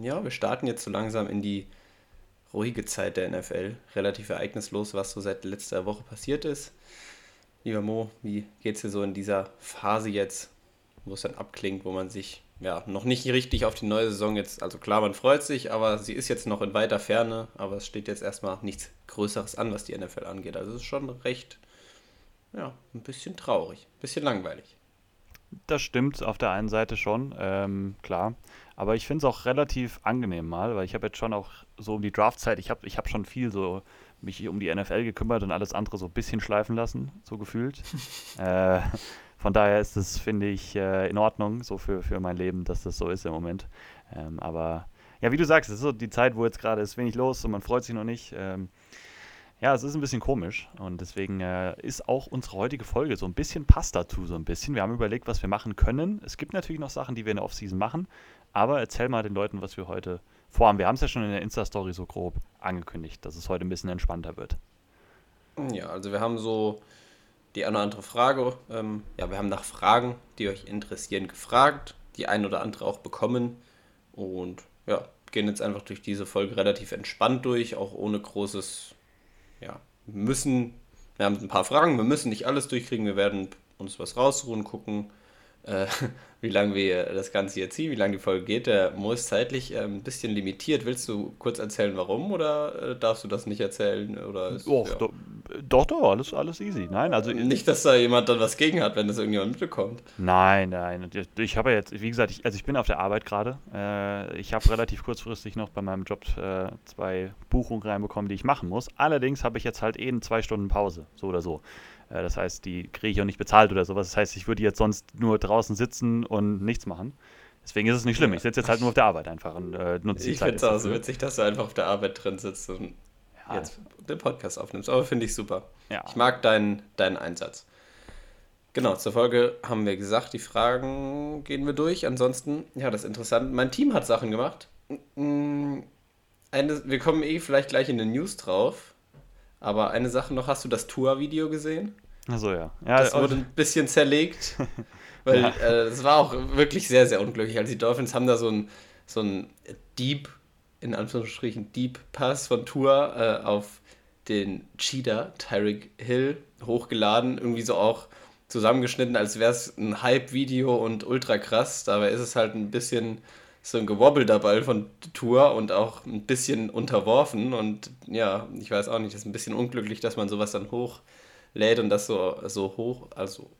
Ja, wir starten jetzt so langsam in die ruhige Zeit der NFL. Relativ ereignislos, was so seit letzter Woche passiert ist. Lieber Mo, wie geht es dir so in dieser Phase jetzt, wo es dann abklingt, wo man sich ja noch nicht richtig auf die neue Saison jetzt, also klar, man freut sich, aber sie ist jetzt noch in weiter Ferne, aber es steht jetzt erstmal nichts Größeres an, was die NFL angeht. Also es ist schon recht, ja, ein bisschen traurig, ein bisschen langweilig. Das stimmt auf der einen Seite schon, ähm, klar. Aber ich finde es auch relativ angenehm mal, weil ich habe jetzt schon auch so um die Draftzeit, ich habe ich hab schon viel so mich um die NFL gekümmert und alles andere so ein bisschen schleifen lassen, so gefühlt. äh, von daher ist es, finde ich, äh, in Ordnung, so für, für mein Leben, dass das so ist im Moment. Ähm, aber ja, wie du sagst, es ist so die Zeit, wo jetzt gerade ist wenig los und man freut sich noch nicht. Ähm, ja, es ist ein bisschen komisch und deswegen äh, ist auch unsere heutige Folge so ein bisschen passt dazu, so ein bisschen. Wir haben überlegt, was wir machen können. Es gibt natürlich noch Sachen, die wir in der Offseason machen, aber erzähl mal den Leuten, was wir heute vorhaben. Wir haben es ja schon in der Insta-Story so grob angekündigt, dass es heute ein bisschen entspannter wird. Ja, also wir haben so die eine oder andere Frage. Ähm, ja, wir haben nach Fragen, die euch interessieren, gefragt. Die eine oder andere auch bekommen. Und ja, gehen jetzt einfach durch diese Folge relativ entspannt durch, auch ohne großes, ja, müssen. Wir haben ein paar Fragen, wir müssen nicht alles durchkriegen, wir werden uns was rausruhen, gucken, äh, wie lange wir das Ganze hier ziehen, wie lange die Folge geht. Der Mo ist zeitlich äh, ein bisschen limitiert. Willst du kurz erzählen, warum oder äh, darfst du das nicht erzählen? Oder ist, Och, ja. do, doch, doch, alles, alles easy. Nein, also nicht, dass da jemand dann was gegen hat, wenn das irgendjemand mitbekommt. Nein, nein. Ich habe ja jetzt, wie gesagt, ich, also ich bin auf der Arbeit gerade. Äh, ich habe relativ kurzfristig noch bei meinem Job äh, zwei Buchungen reinbekommen, die ich machen muss. Allerdings habe ich jetzt halt eben zwei Stunden Pause, so oder so. Äh, das heißt, die kriege ich auch nicht bezahlt oder sowas. Das heißt, ich würde jetzt sonst nur draußen sitzen und nichts machen. Deswegen ist es nicht schlimm. Ich sitze jetzt halt nur auf der Arbeit einfach und äh, nutze die Zeit. Ich finde es auch so witzig, dass du einfach auf der Arbeit drin sitzt und ja. jetzt den Podcast aufnimmst. Aber finde ich super. Ja. Ich mag deinen, deinen Einsatz. Genau, zur Folge haben wir gesagt, die Fragen gehen wir durch. Ansonsten, ja, das ist interessant. Mein Team hat Sachen gemacht. Eine, wir kommen eh vielleicht gleich in den News drauf. Aber eine Sache noch, hast du das Tour-Video gesehen? Achso, ja. ja. Das wurde ein bisschen zerlegt, weil ja. äh, es war auch wirklich sehr, sehr unglücklich. Also die Dolphins haben da so ein, so ein Deep, in Anführungsstrichen Deep Pass von Tour äh, auf den Cheetah, Tyreek Hill, hochgeladen. Irgendwie so auch zusammengeschnitten, als wäre es ein Hype-Video und ultra krass. Dabei ist es halt ein bisschen so ein gewobbelter Ball von Tour und auch ein bisschen unterworfen. Und ja, ich weiß auch nicht, das ist ein bisschen unglücklich, dass man sowas dann hochlädt und das so, so hoch, also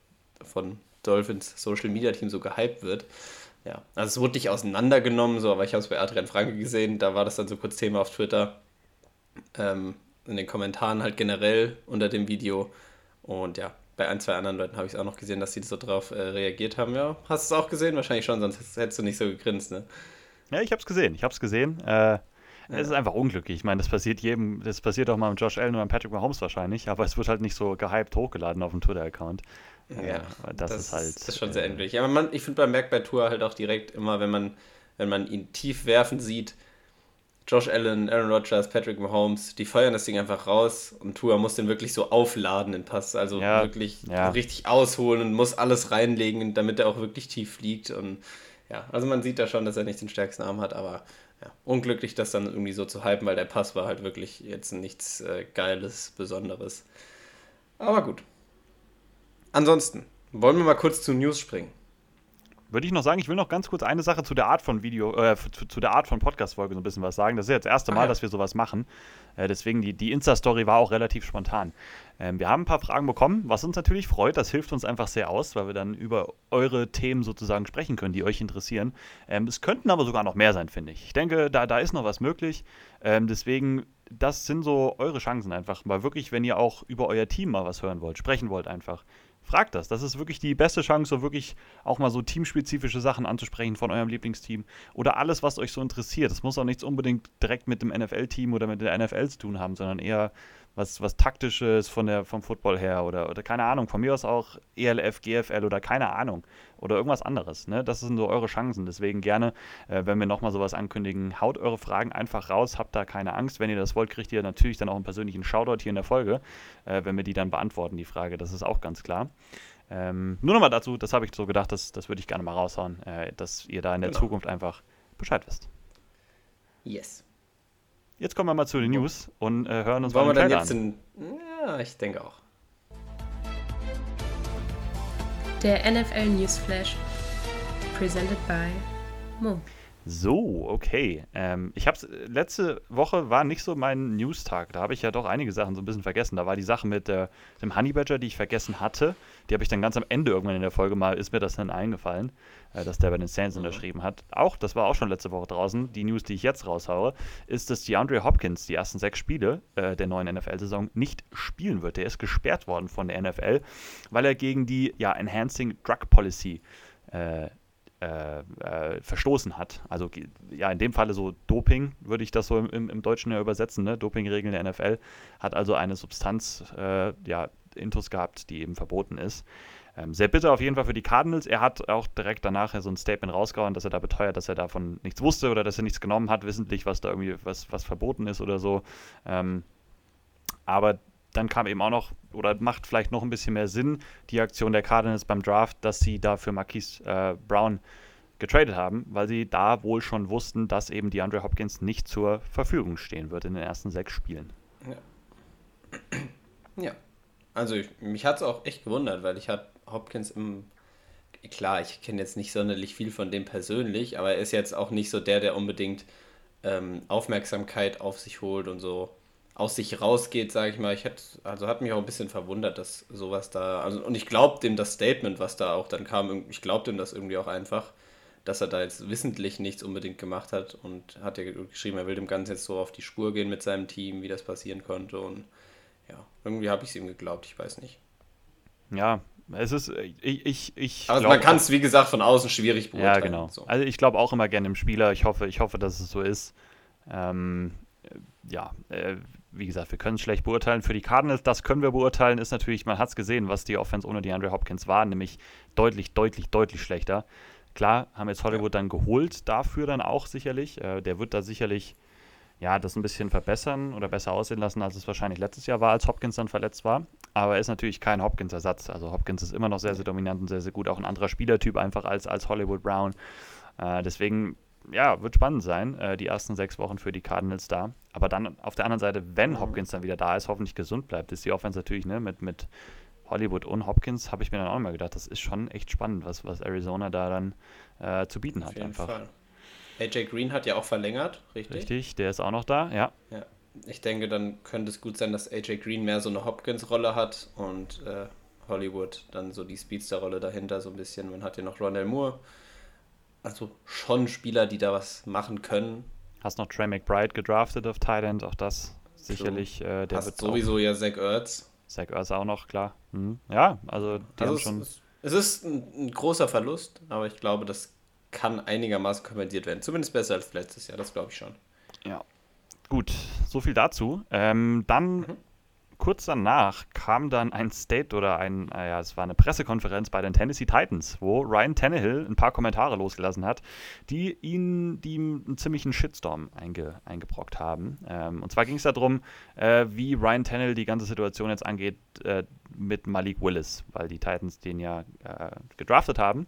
von Dolphins Social Media Team so gehypt wird. Ja, also es wurde nicht auseinandergenommen, so, aber ich habe es bei Adrian Franke gesehen, da war das dann so kurz Thema auf Twitter. Ähm, in den Kommentaren halt generell unter dem Video. Und ja, bei ein, zwei anderen Leuten habe ich es auch noch gesehen, dass sie so drauf äh, reagiert haben. Ja, hast du es auch gesehen? Wahrscheinlich schon, sonst hättest du nicht so gegrinst, ne? Ja, ich habe es gesehen. Ich habe es gesehen. Äh, ja. Es ist einfach unglücklich. Ich meine, das passiert jedem, das passiert auch mal mit Josh Allen und Patrick Mahomes wahrscheinlich, aber es wird halt nicht so gehypt hochgeladen auf dem Twitter-Account. Ja, das, das, ist halt. Das ist schon sehr endlich. Aber man, ich finde, man merkt bei Tour halt auch direkt immer, wenn man, wenn man ihn tief werfen sieht, Josh Allen, Aaron Rodgers, Patrick Mahomes, die feuern das Ding einfach raus und Tua muss den wirklich so aufladen, den Pass. Also ja, wirklich ja. richtig ausholen und muss alles reinlegen, damit er auch wirklich tief fliegt. Und ja, also man sieht da schon, dass er nicht den stärksten Arm hat, aber unglücklich, das dann irgendwie so zu hypen, weil der Pass war halt wirklich jetzt nichts äh, Geiles, Besonderes. Aber gut. Ansonsten, wollen wir mal kurz zu News springen würde ich noch sagen, ich will noch ganz kurz eine Sache zu der Art von Video, äh, zu, zu, der Art von Podcast-Folge so ein bisschen was sagen. Das ist ja das erste Mal, ja. dass wir sowas machen. Äh, deswegen, die, die Insta-Story war auch relativ spontan. Ähm, wir haben ein paar Fragen bekommen, was uns natürlich freut. Das hilft uns einfach sehr aus, weil wir dann über eure Themen sozusagen sprechen können, die euch interessieren. Ähm, es könnten aber sogar noch mehr sein, finde ich. Ich denke, da, da ist noch was möglich. Ähm, deswegen, das sind so eure Chancen einfach. Mal wirklich, wenn ihr auch über euer Team mal was hören wollt, sprechen wollt einfach fragt das. Das ist wirklich die beste Chance, so wirklich auch mal so teamspezifische Sachen anzusprechen von eurem Lieblingsteam oder alles, was euch so interessiert. Das muss auch nichts unbedingt direkt mit dem NFL-Team oder mit der NFL zu tun haben, sondern eher was, was taktisches von der, vom Football her oder, oder keine Ahnung, von mir aus auch ELF, GFL oder keine Ahnung oder irgendwas anderes. Ne? Das sind so eure Chancen. Deswegen gerne, äh, wenn wir nochmal sowas ankündigen, haut eure Fragen einfach raus, habt da keine Angst. Wenn ihr das wollt, kriegt ihr natürlich dann auch einen persönlichen Shoutout hier in der Folge, äh, wenn wir die dann beantworten, die Frage. Das ist auch ganz klar. Ähm, nur nochmal dazu, das habe ich so gedacht, das, das würde ich gerne mal raushauen, äh, dass ihr da in der genau. Zukunft einfach Bescheid wisst. Yes. Jetzt kommen wir mal zu den News und äh, hören uns Wollen mal wir den dann Trailer jetzt an. in. Ja, ich denke auch. Der NFL Newsflash. Presented by Mo. So, okay. Ähm, ich habe letzte Woche war nicht so mein News-Tag. Da habe ich ja doch einige Sachen so ein bisschen vergessen. Da war die Sache mit äh, dem Honey Badger, die ich vergessen hatte. Die habe ich dann ganz am Ende irgendwann in der Folge mal, ist mir das dann eingefallen, äh, dass der bei den Saints unterschrieben hat. Auch, das war auch schon letzte Woche draußen. Die News, die ich jetzt raushaue, ist, dass DeAndre Hopkins die ersten sechs Spiele äh, der neuen NFL-Saison nicht spielen wird. Der ist gesperrt worden von der NFL, weil er gegen die ja, Enhancing Drug Policy äh, äh, äh, verstoßen hat. Also ja, in dem Falle so Doping, würde ich das so im, im Deutschen ja übersetzen, ne? Dopingregeln der NFL, hat also eine Substanz, äh, ja, Intus gehabt, die eben verboten ist. Ähm, sehr bitter auf jeden Fall für die Cardinals. Er hat auch direkt danach so ein Statement rausgehauen, dass er da beteuert, dass er davon nichts wusste oder dass er nichts genommen hat, wissentlich, was da irgendwie was, was verboten ist oder so. Ähm, aber dann kam eben auch noch, oder macht vielleicht noch ein bisschen mehr Sinn, die Aktion der Cardinals beim Draft, dass sie da für Marquise äh, Brown getradet haben, weil sie da wohl schon wussten, dass eben die Andre Hopkins nicht zur Verfügung stehen wird in den ersten sechs Spielen. Ja. ja. Also ich, mich hat es auch echt gewundert, weil ich habe Hopkins im klar, ich kenne jetzt nicht sonderlich viel von dem persönlich, aber er ist jetzt auch nicht so der, der unbedingt ähm, Aufmerksamkeit auf sich holt und so aus sich rausgeht, sage ich mal. Ich hätte, also hat mich auch ein bisschen verwundert, dass sowas da, also und ich glaube dem das Statement, was da auch dann kam, ich glaube dem das irgendwie auch einfach, dass er da jetzt wissentlich nichts unbedingt gemacht hat und hat ja geschrieben, er will dem Ganzen jetzt so auf die Spur gehen mit seinem Team, wie das passieren konnte und ja, irgendwie habe ich es ihm geglaubt, ich weiß nicht. Ja, es ist, ich, ich, ich Aber man kann es, wie gesagt, von außen schwierig beurteilen. Ja, genau. So. Also ich glaube auch immer gerne im Spieler. Ich hoffe, ich hoffe, dass es so ist. Ähm, ja, äh, wie gesagt, wir können es schlecht beurteilen. Für die Cardinals, das können wir beurteilen, ist natürlich, man hat es gesehen, was die Offense ohne die Andre Hopkins war, nämlich deutlich, deutlich, deutlich schlechter. Klar, haben jetzt Hollywood dann geholt, dafür dann auch sicherlich. Äh, der wird da sicherlich ja, das ein bisschen verbessern oder besser aussehen lassen, als es wahrscheinlich letztes Jahr war, als Hopkins dann verletzt war. Aber er ist natürlich kein Hopkins-Ersatz. Also Hopkins ist immer noch sehr, sehr dominant und sehr, sehr gut. Auch ein anderer Spielertyp einfach als, als Hollywood Brown. Äh, deswegen ja, wird spannend sein, äh, die ersten sechs Wochen für die Cardinals da. Aber dann auf der anderen Seite, wenn mhm. Hopkins dann wieder da ist, hoffentlich gesund bleibt, ist die Offense natürlich ne, mit, mit Hollywood und Hopkins, habe ich mir dann auch mal gedacht, das ist schon echt spannend, was, was Arizona da dann äh, zu bieten hat. Einfach. Fall. AJ Green hat ja auch verlängert, richtig? Richtig, der ist auch noch da, ja. Ja, ich denke, dann könnte es gut sein, dass AJ Green mehr so eine Hopkins-Rolle hat und äh, Hollywood dann so die Speedster-Rolle dahinter so ein bisschen. Man hat ja noch Ronald Moore, also schon Spieler, die da was machen können. Hast noch Trey McBride gedraftet auf Thailand, auch das sicherlich. Äh, der Hast sowieso ja Zach Ertz. Zach Ertz auch noch, klar. Mhm. Ja, also die also haben schon. Es, es ist ein, ein, großer Verlust, aber ich glaube, das kann einigermaßen kompensiert werden. Zumindest besser als letztes Jahr, das glaube ich schon. Ja. Gut, so viel dazu. Ähm, dann mhm kurz danach kam dann ein State oder ein, naja, es war eine Pressekonferenz bei den Tennessee Titans, wo Ryan Tannehill ein paar Kommentare losgelassen hat, die ihn, die einen ziemlichen Shitstorm einge, eingebrockt haben. Ähm, und zwar ging es darum, äh, wie Ryan Tannehill die ganze Situation jetzt angeht äh, mit Malik Willis, weil die Titans den ja äh, gedraftet haben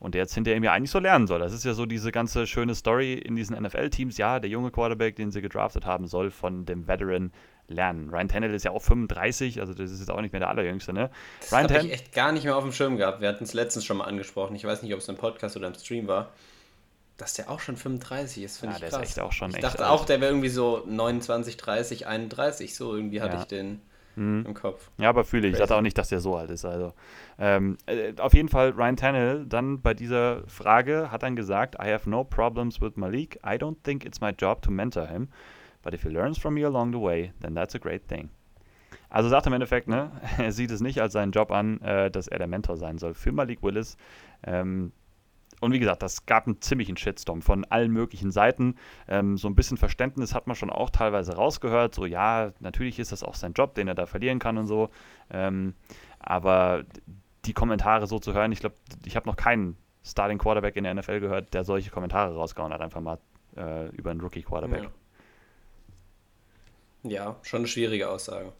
und der jetzt hinter ihm ja eigentlich so lernen soll. Das ist ja so diese ganze schöne Story in diesen NFL-Teams. Ja, der junge Quarterback, den sie gedraftet haben, soll von dem Veteran lernen. Ryan Tannehill ist ja auch 35, also das ist jetzt auch nicht mehr der allerjüngste, ne? Das habe ich echt gar nicht mehr auf dem Schirm gehabt. Wir hatten es letztens schon mal angesprochen. Ich weiß nicht, ob es im Podcast oder im Stream war. Dass der auch schon 35 ist, finde ja, ich krass. Ist echt auch schon ich dachte alt. auch, der wäre irgendwie so 29, 30, 31. So irgendwie hatte ja. ich den mhm. im Kopf. Ja, aber fühle ich. Ich dachte auch nicht, dass der so alt ist. Also ähm, äh, auf jeden Fall Ryan Tannehill dann bei dieser Frage hat dann gesagt, I have no problems with Malik. I don't think it's my job to mentor him. But if he learns from me along the way, then that's a great thing. Also sagt er im Endeffekt, ne, er sieht es nicht als seinen Job an, äh, dass er der Mentor sein soll für Malik Willis. Ähm, und wie gesagt, das gab einen ziemlichen Shitstorm von allen möglichen Seiten. Ähm, so ein bisschen Verständnis hat man schon auch teilweise rausgehört. So, ja, natürlich ist das auch sein Job, den er da verlieren kann und so. Ähm, aber die Kommentare so zu hören, ich glaube, ich habe noch keinen Starting Quarterback in der NFL gehört, der solche Kommentare rausgehauen hat, einfach mal äh, über einen Rookie Quarterback. Ja. Ja, schon eine schwierige Aussage.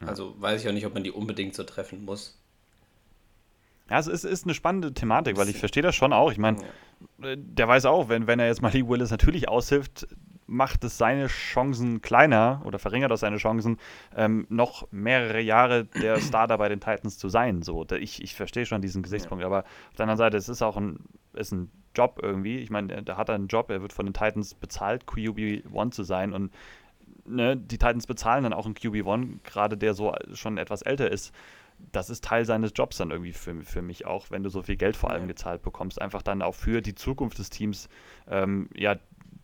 Ja. Also weiß ich auch nicht, ob man die unbedingt so treffen muss. Ja, es ist, eine spannende Thematik, weil ich verstehe das schon auch. Ich meine, ja. Äh, der weiß auch, wenn, wenn er jetzt Malik Willis natürlich aushilft, macht es seine Chancen kleiner oder verringert das seine Chancen, ähm, noch mehrere Jahre der Starter bei den Titans zu sein. So, ich, ich verstehe schon diesen Gesichtspunkt, ja. aber auf der anderen Seite, es ist auch ein, ist ein Job irgendwie. Ich meine, da hat er einen Job, er wird von den Titans bezahlt, QB1 zu sein und ne, die Titans bezahlen dann auch einen QB1, gerade der so schon etwas älter ist das ist Teil seines Jobs dann irgendwie für, für mich auch, wenn du so viel Geld vor allem gezahlt bekommst, einfach dann auch für die Zukunft des Teams ähm, ja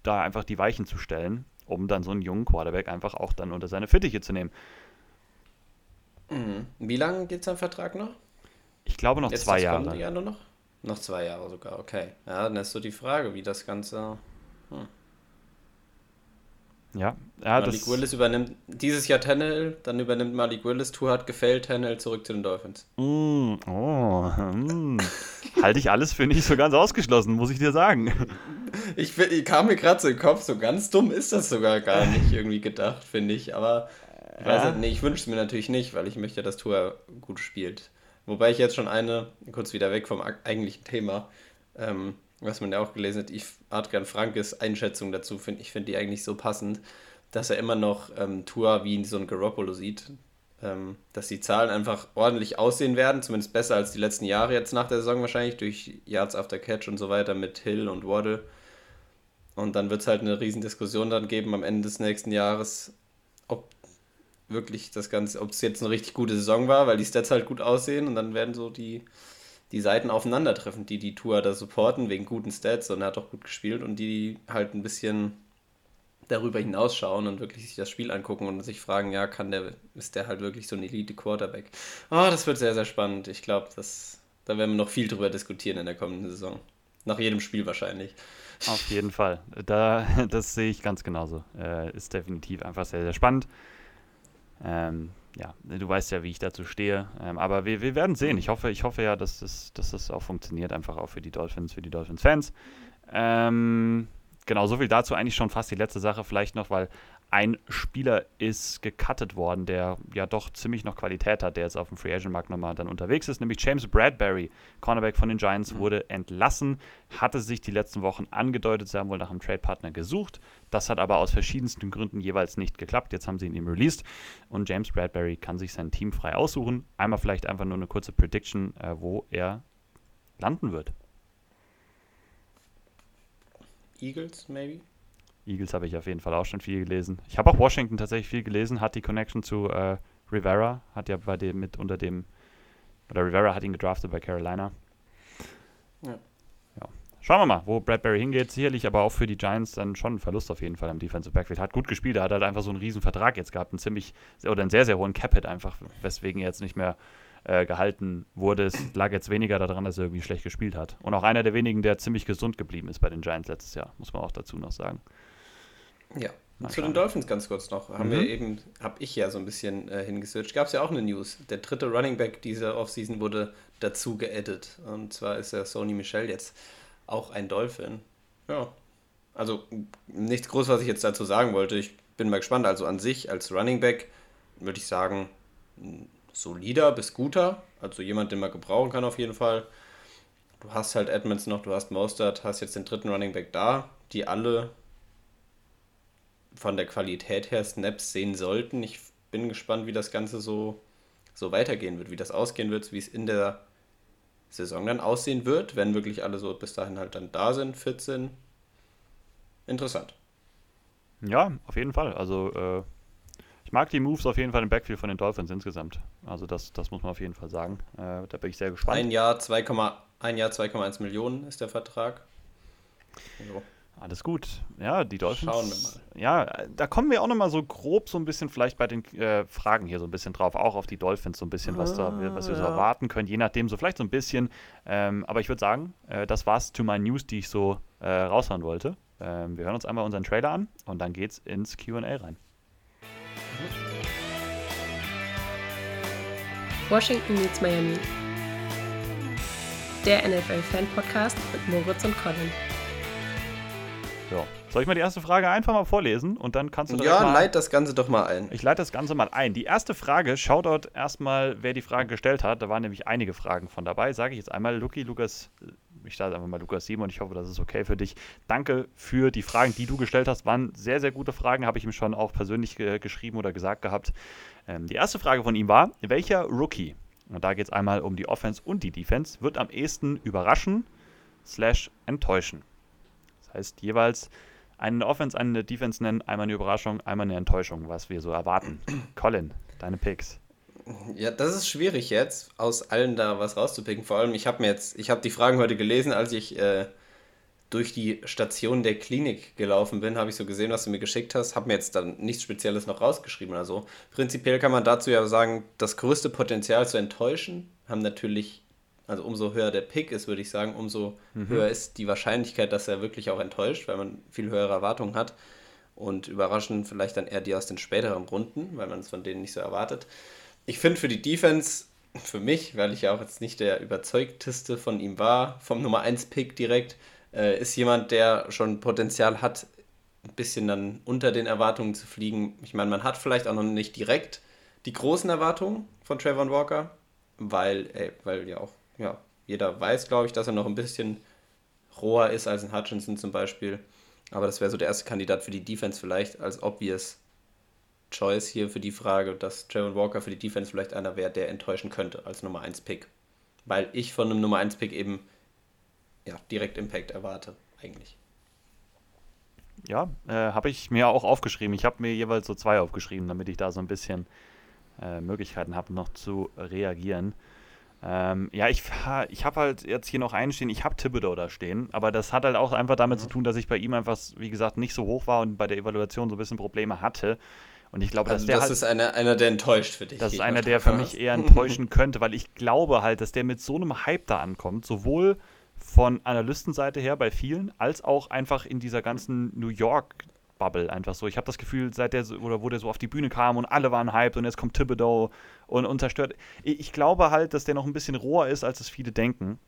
da einfach die Weichen zu stellen, um dann so einen jungen Quarterback einfach auch dann unter seine Fittiche zu nehmen. Mhm. Wie lange geht sein Vertrag noch? Ich glaube noch Jetzt zwei Jahre. Jahr nur noch? Noch zwei Jahre sogar, okay. Ja, dann ist so die Frage, wie das Ganze. Hm. Ja, ja Malik Willis übernimmt dieses Jahr Tannehill, dann übernimmt Malik Willis, Tour hat gefällt, Tannehill zurück zu den Dolphins. Mm, oh, mm. Halte ich alles für nicht so ganz ausgeschlossen, muss ich dir sagen. Ich, ich kam mir gerade so im Kopf, so ganz dumm ist das sogar gar nicht irgendwie gedacht, finde ich. Aber ich, ja. Halt, nee, ich wünsche es mir natürlich nicht, weil ich möchte, dass Tour gut spielt. Wobei ich jetzt schon eine, kurz wieder weg vom eigentlichen Thema, ähm, was man ja auch gelesen hat, ich, Adrian Frankes Einschätzung dazu finde, ich finde die eigentlich so passend, dass er immer noch ähm, Tour wie so ein Garoppolo sieht. Ähm, dass die Zahlen einfach ordentlich aussehen werden, zumindest besser als die letzten Jahre jetzt nach der Saison wahrscheinlich, durch Yards after Catch und so weiter mit Hill und Waddle. Und dann wird es halt eine riesen Diskussion dann geben am Ende des nächsten Jahres, ob wirklich das Ganze, ob es jetzt eine richtig gute Saison war, weil die Stats halt gut aussehen und dann werden so die die Seiten aufeinandertreffen, die die Tour da supporten wegen guten Stats und er hat auch gut gespielt und die halt ein bisschen darüber hinausschauen und wirklich sich das Spiel angucken und sich fragen, ja, kann der, ist der halt wirklich so ein Elite-Quarterback? Oh, das wird sehr, sehr spannend. Ich glaube, da werden wir noch viel drüber diskutieren in der kommenden Saison. Nach jedem Spiel wahrscheinlich. Auf jeden Fall. Da, das sehe ich ganz genauso. Äh, ist definitiv einfach sehr, sehr spannend. Ähm, ja, du weißt ja, wie ich dazu stehe. Ähm, aber wir, wir werden sehen. Ich hoffe, ich hoffe ja, dass das, dass das auch funktioniert, einfach auch für die Dolphins, für die Dolphins-Fans. Ähm, genau, so viel dazu. Eigentlich schon fast die letzte Sache, vielleicht noch, weil ein Spieler ist gecuttet worden, der ja doch ziemlich noch Qualität hat, der jetzt auf dem Free Agent Markt nochmal dann unterwegs ist, nämlich James Bradbury, Cornerback von den Giants, mhm. wurde entlassen, hatte sich die letzten Wochen angedeutet, sie haben wohl nach einem Trade-Partner gesucht. Das hat aber aus verschiedensten Gründen jeweils nicht geklappt. Jetzt haben sie ihn ihm released und James Bradbury kann sich sein Team frei aussuchen. Einmal vielleicht einfach nur eine kurze Prediction, äh, wo er landen wird. Eagles, maybe? Eagles habe ich auf jeden Fall auch schon viel gelesen. Ich habe auch Washington tatsächlich viel gelesen, hat die Connection zu äh, Rivera, hat ja bei dem mit unter dem, oder Rivera hat ihn gedraftet bei Carolina. Ja. ja. Schauen wir mal, wo Bradbury hingeht. Sicherlich aber auch für die Giants dann schon ein Verlust auf jeden Fall im Defensive Backfield. Hat gut gespielt, er hat halt einfach so einen riesen Vertrag jetzt gehabt, einen ziemlich, oder einen sehr, sehr hohen Cap-Hit einfach, weswegen er jetzt nicht mehr äh, gehalten wurde. Es lag jetzt weniger daran, dass er irgendwie schlecht gespielt hat. Und auch einer der wenigen, der ziemlich gesund geblieben ist bei den Giants letztes Jahr, muss man auch dazu noch sagen. Ja. Mal Zu schauen. den Dolphins ganz kurz noch. Haben mhm. wir eben, habe ich ja so ein bisschen äh, hingesearched. Gab es ja auch eine News. Der dritte Running Back dieser Offseason wurde dazu geaddet. Und zwar ist der Sony Michel jetzt auch ein Dolphin. Ja. Also nichts groß, was ich jetzt dazu sagen wollte. Ich bin mal gespannt. Also an sich als Running Back würde ich sagen, solider bis guter. Also jemand, den man gebrauchen kann auf jeden Fall. Du hast halt Edmonds noch, du hast Mostert, hast jetzt den dritten Running Back da, die alle von der Qualität her Snaps sehen sollten. Ich bin gespannt, wie das Ganze so, so weitergehen wird, wie das ausgehen wird, wie es in der Saison dann aussehen wird, wenn wirklich alle so bis dahin halt dann da sind, fit sind. Interessant. Ja, auf jeden Fall. Also äh, ich mag die Moves auf jeden Fall im Backfield von den Dolphins insgesamt. Also das, das muss man auf jeden Fall sagen. Äh, da bin ich sehr gespannt. Ein Jahr 2,1 Millionen ist der Vertrag. So. Alles gut. Ja, die Dolphins. Schauen wir mal. Ja, da kommen wir auch nochmal so grob so ein bisschen vielleicht bei den äh, Fragen hier so ein bisschen drauf, auch auf die Dolphins so ein bisschen, was, da, was wir so ah, erwarten können, je nachdem, so vielleicht so ein bisschen. Ähm, aber ich würde sagen, äh, das war's zu meinen News, die ich so äh, raushauen wollte. Ähm, wir hören uns einmal unseren Trailer an und dann geht's ins QA rein. Washington meets Miami. Der NFL-Fan-Podcast mit Moritz und Colin. So. Soll ich mal die erste Frage einfach mal vorlesen und dann kannst du Ja, mal, leit das Ganze doch mal ein. Ich leite das Ganze mal ein. Die erste Frage, schau dort erstmal, wer die Frage gestellt hat. Da waren nämlich einige Fragen von dabei. Sage ich jetzt einmal, Luki Lukas ich starte einfach mal Lukas 7 und ich hoffe, das ist okay für dich. Danke für die Fragen, die du gestellt hast. Waren sehr, sehr gute Fragen, habe ich ihm schon auch persönlich ge geschrieben oder gesagt gehabt. Ähm, die erste Frage von ihm war: Welcher Rookie, und da geht es einmal um die Offense und die Defense, wird am ehesten überraschen, slash enttäuschen? Das heißt, jeweils eine Offense, eine Defense nennen, einmal eine Überraschung, einmal eine Enttäuschung, was wir so erwarten. Colin, deine Picks. Ja, das ist schwierig jetzt, aus allen da was rauszupicken. Vor allem, ich habe mir jetzt, ich habe die Fragen heute gelesen, als ich äh, durch die Station der Klinik gelaufen bin, habe ich so gesehen, was du mir geschickt hast, habe mir jetzt dann nichts Spezielles noch rausgeschrieben oder so. Prinzipiell kann man dazu ja sagen, das größte Potenzial zu enttäuschen haben natürlich, also umso höher der Pick ist, würde ich sagen, umso mhm. höher ist die Wahrscheinlichkeit, dass er wirklich auch enttäuscht, weil man viel höhere Erwartungen hat und überraschen vielleicht dann eher die aus den späteren Runden, weil man es von denen nicht so erwartet. Ich finde für die Defense, für mich, weil ich ja auch jetzt nicht der überzeugteste von ihm war, vom Nummer 1 Pick direkt, äh, ist jemand, der schon Potenzial hat, ein bisschen dann unter den Erwartungen zu fliegen. Ich meine, man hat vielleicht auch noch nicht direkt die großen Erwartungen von Trayvon Walker, weil, ey, weil ja auch ja, jeder weiß, glaube ich, dass er noch ein bisschen roher ist als ein Hutchinson zum Beispiel. Aber das wäre so der erste Kandidat für die Defense vielleicht als obvious Choice hier für die Frage, dass Trayvon Walker für die Defense vielleicht einer wäre, der enttäuschen könnte als Nummer 1 Pick. Weil ich von einem Nummer 1 Pick eben ja, direkt Impact erwarte, eigentlich. Ja, äh, habe ich mir auch aufgeschrieben. Ich habe mir jeweils so zwei aufgeschrieben, damit ich da so ein bisschen äh, Möglichkeiten habe, noch zu reagieren. Ähm, ja, ich, ich habe halt jetzt hier noch einen stehen, ich habe Thibodeau da stehen, aber das hat halt auch einfach damit mhm. zu tun, dass ich bei ihm einfach, wie gesagt, nicht so hoch war und bei der Evaluation so ein bisschen Probleme hatte. Und ich glaube, also dass der das halt, ist einer, einer, der enttäuscht für dich. Das ist einer, der für mich eher enttäuschen könnte, weil ich glaube halt, dass der mit so einem Hype da ankommt, sowohl von Analystenseite her bei vielen, als auch einfach in dieser ganzen New York Bubble einfach so. Ich habe das Gefühl, seit der oder wo der so auf die Bühne kam und alle waren hyped und jetzt kommt Thibodeau und, und zerstört. Ich glaube halt, dass der noch ein bisschen roher ist, als es viele denken.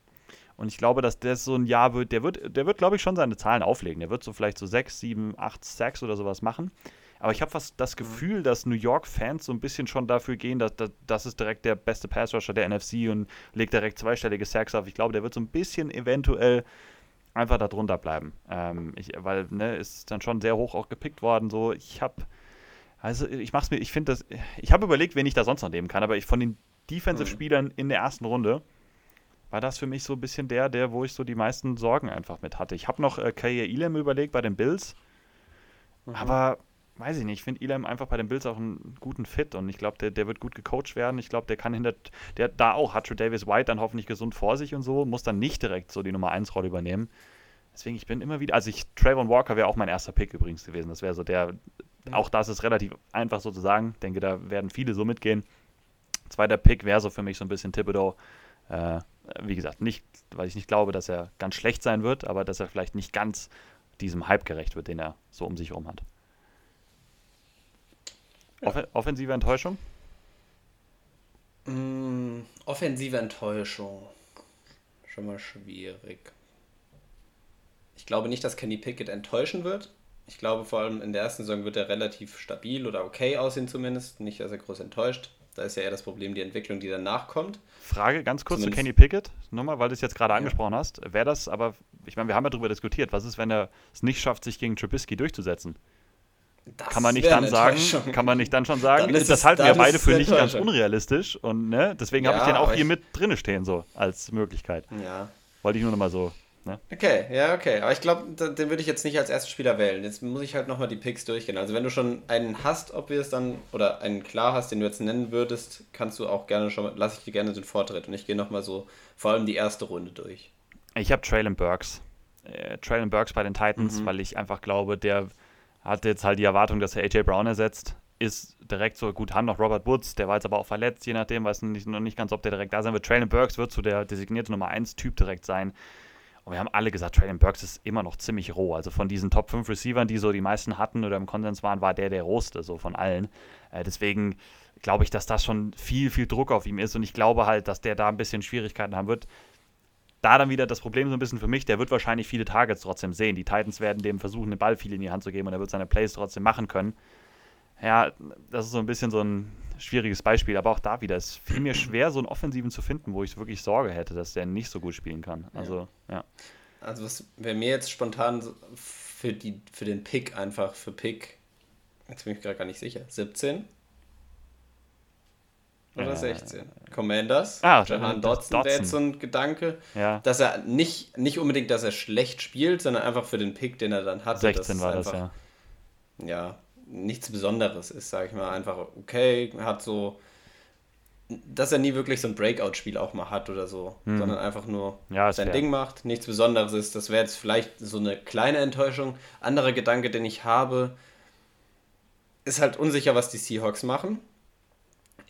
Und ich glaube, dass der so ein Jahr wird, der wird, der wird, glaube ich, schon seine Zahlen auflegen. Der wird so vielleicht so 6, 7, 8 Sacks oder sowas machen. Aber ich habe fast das mhm. Gefühl, dass New York-Fans so ein bisschen schon dafür gehen, dass, dass das ist direkt der beste Pass-Rusher der NFC und legt direkt zweistellige Sacks auf. Ich glaube, der wird so ein bisschen eventuell einfach da drunter bleiben. Ähm, ich, weil, ne, ist dann schon sehr hoch auch gepickt worden. So, ich habe, also ich mach's mir, ich finde das, ich habe überlegt, wen ich da sonst noch nehmen kann, aber ich von den Defensive-Spielern in der ersten Runde war das für mich so ein bisschen der, der, wo ich so die meisten Sorgen einfach mit hatte. Ich habe noch äh, Kaye Elam überlegt bei den Bills, mhm. aber weiß ich nicht, ich finde Elam einfach bei den Bills auch einen guten Fit und ich glaube, der, der wird gut gecoacht werden. Ich glaube, der kann hinter, der da auch hat Davis White dann hoffentlich gesund vor sich und so, muss dann nicht direkt so die Nummer 1 Rolle übernehmen. Deswegen, ich bin immer wieder, also ich, Trayvon Walker wäre auch mein erster Pick übrigens gewesen. Das wäre so der, auch das ist relativ einfach so zu sagen. Ich denke, da werden viele so mitgehen. Zweiter Pick wäre so für mich so ein bisschen Thibodeau. Äh, wie gesagt, nicht, weil ich nicht glaube, dass er ganz schlecht sein wird, aber dass er vielleicht nicht ganz diesem Hype gerecht wird, den er so um sich herum hat. Off offensive Enttäuschung? Mm, offensive Enttäuschung. Schon mal schwierig. Ich glaube nicht, dass Kenny Pickett enttäuschen wird. Ich glaube vor allem in der ersten Saison wird er relativ stabil oder okay aussehen zumindest. Nicht, dass er groß enttäuscht. Da ist ja eher das Problem die Entwicklung, die danach kommt. Frage ganz kurz Zumindest zu Kenny Pickett, nochmal, weil du es jetzt gerade ja. angesprochen hast. Wäre das aber, ich meine, wir haben ja darüber diskutiert, was ist, wenn er es nicht schafft, sich gegen Trubisky durchzusetzen? Das kann man nicht dann sagen, kann man nicht dann schon sagen, dann das halten wir beide für nicht ganz unrealistisch und ne, deswegen ja, habe ich den auch hier mit drinne stehen so als Möglichkeit. Ja. Wollte ich nur noch mal so. Ne? Okay, ja, okay. Aber ich glaube, den würde ich jetzt nicht als ersten Spieler wählen. Jetzt muss ich halt nochmal die Picks durchgehen. Also wenn du schon einen hast, ob wir es dann, oder einen klar hast, den du jetzt nennen würdest, kannst du auch gerne schon, lasse ich dir gerne den Vortritt. Und ich gehe nochmal so vor allem die erste Runde durch. Ich habe Traylon Burks. Äh, Traylon Burks bei den Titans, mhm. weil ich einfach glaube, der hat jetzt halt die Erwartung, dass er AJ Brown ersetzt. Ist direkt so, gut, haben noch Robert Woods, der war jetzt aber auch verletzt, je nachdem, weiß nicht, noch nicht ganz, ob der direkt da sein wird. Traylon Burks wird so der designierte Nummer 1 Typ direkt sein. Und wir haben alle gesagt, Traylon Burks ist immer noch ziemlich roh. Also von diesen Top 5 Receivern, die so die meisten hatten oder im Konsens waren, war der der rohste, so von allen. Äh, deswegen glaube ich, dass das schon viel, viel Druck auf ihm ist. Und ich glaube halt, dass der da ein bisschen Schwierigkeiten haben wird da dann wieder das Problem so ein bisschen für mich, der wird wahrscheinlich viele Targets trotzdem sehen. Die Titans werden dem versuchen, den Ball viel in die Hand zu geben und er wird seine Plays trotzdem machen können. Ja, das ist so ein bisschen so ein, schwieriges Beispiel, aber auch da wieder, es fiel mir schwer, so einen Offensiven zu finden, wo ich wirklich Sorge hätte, dass der nicht so gut spielen kann. Also, ja. ja. Also, was wäre mir jetzt spontan für, die, für den Pick einfach, für Pick, jetzt bin ich gerade gar nicht sicher, 17? Oder äh, 16? Commanders? Ah, Jahan Dotson wäre jetzt so ein Gedanke, ja. dass er nicht, nicht unbedingt, dass er schlecht spielt, sondern einfach für den Pick, den er dann hatte. 16 war das, ja. Ja, nichts Besonderes ist, sage ich mal. Einfach okay, hat so, dass er nie wirklich so ein Breakout-Spiel auch mal hat oder so, hm. sondern einfach nur ja, sein Ding macht, nichts Besonderes ist. Das wäre jetzt vielleicht so eine kleine Enttäuschung. Anderer Gedanke, den ich habe, ist halt unsicher, was die Seahawks machen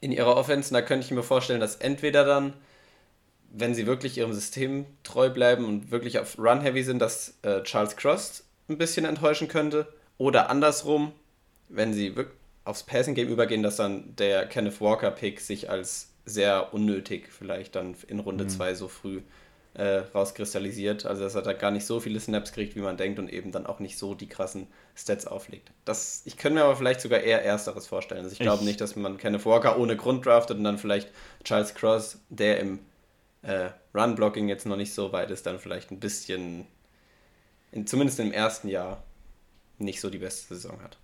in ihrer Offense. da könnte ich mir vorstellen, dass entweder dann, wenn sie wirklich ihrem System treu bleiben und wirklich auf Run-Heavy sind, dass äh, Charles Cross ein bisschen enttäuschen könnte. Oder andersrum, wenn sie aufs Passing-Game übergehen, dass dann der Kenneth Walker-Pick sich als sehr unnötig vielleicht dann in Runde 2 mhm. so früh äh, rauskristallisiert. Also dass er da gar nicht so viele Snaps kriegt, wie man denkt und eben dann auch nicht so die krassen Stats auflegt. Das, ich könnte mir aber vielleicht sogar eher Ersteres vorstellen. Also ich glaube nicht, dass man Kenneth Walker ohne Grund draftet und dann vielleicht Charles Cross, der im äh, Run-Blocking jetzt noch nicht so weit ist, dann vielleicht ein bisschen, in, zumindest im ersten Jahr, nicht so die beste Saison hat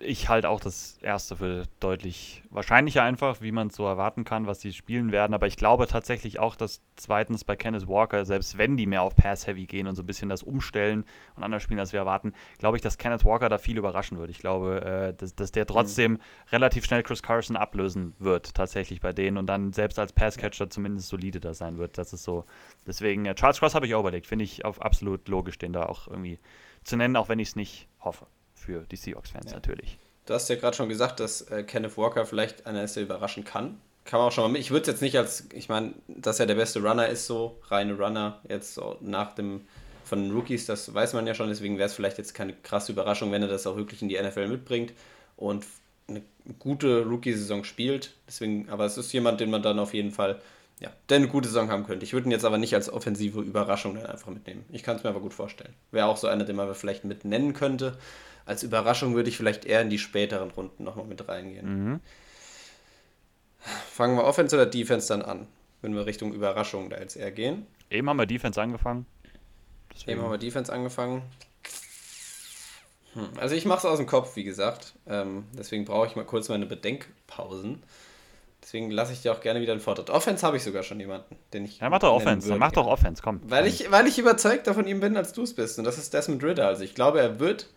ich halte auch das erste für deutlich wahrscheinlicher einfach, wie man es so erwarten kann, was sie spielen werden. Aber ich glaube tatsächlich auch, dass zweitens bei Kenneth Walker, selbst wenn die mehr auf Pass-Heavy gehen und so ein bisschen das umstellen und anders spielen, als wir erwarten, glaube ich, dass Kenneth Walker da viel überraschen wird. Ich glaube, äh, dass, dass der trotzdem mhm. relativ schnell Chris Carson ablösen wird, tatsächlich bei denen und dann selbst als Passcatcher zumindest solide da sein wird. Das ist so. Deswegen, Charles Cross habe ich auch überlegt. Finde ich auf absolut logisch, den da auch irgendwie zu nennen, auch wenn ich es nicht hoffe für die Seahawks-Fans ja. natürlich. Du hast ja gerade schon gesagt, dass äh, Kenneth Walker vielleicht einer ist, der überraschen kann. Kann man auch schon mal mit. Ich würde es jetzt nicht als, ich meine, dass er der beste Runner ist, so reine Runner, jetzt so nach dem von den Rookies, das weiß man ja schon, deswegen wäre es vielleicht jetzt keine krasse Überraschung, wenn er das auch wirklich in die NFL mitbringt und eine gute Rookie-Saison spielt. Deswegen, aber es ist jemand, den man dann auf jeden Fall, ja, der eine gute Saison haben könnte. Ich würde ihn jetzt aber nicht als offensive Überraschung dann einfach mitnehmen. Ich kann es mir aber gut vorstellen. Wäre auch so einer, den man vielleicht mit nennen könnte als Überraschung würde ich vielleicht eher in die späteren Runden nochmal mit reingehen. Mhm. Fangen wir Offense oder Defense dann an, wenn wir Richtung Überraschung da jetzt eher gehen? Eben haben wir Defense angefangen. Deswegen. Eben haben wir Defense angefangen. Hm. Also ich mache es aus dem Kopf, wie gesagt. Ähm, deswegen brauche ich mal kurz meine Bedenkpausen. Deswegen lasse ich dir auch gerne wieder einen Vortritt. Offense habe ich sogar schon jemanden, den ich. Ja, mach doch Offense, würde, mach doch Offense, komm. Weil ich, weil ich überzeugter von ihm bin, als du es bist. Und das ist Desmond Ritter. Also ich glaube, er wird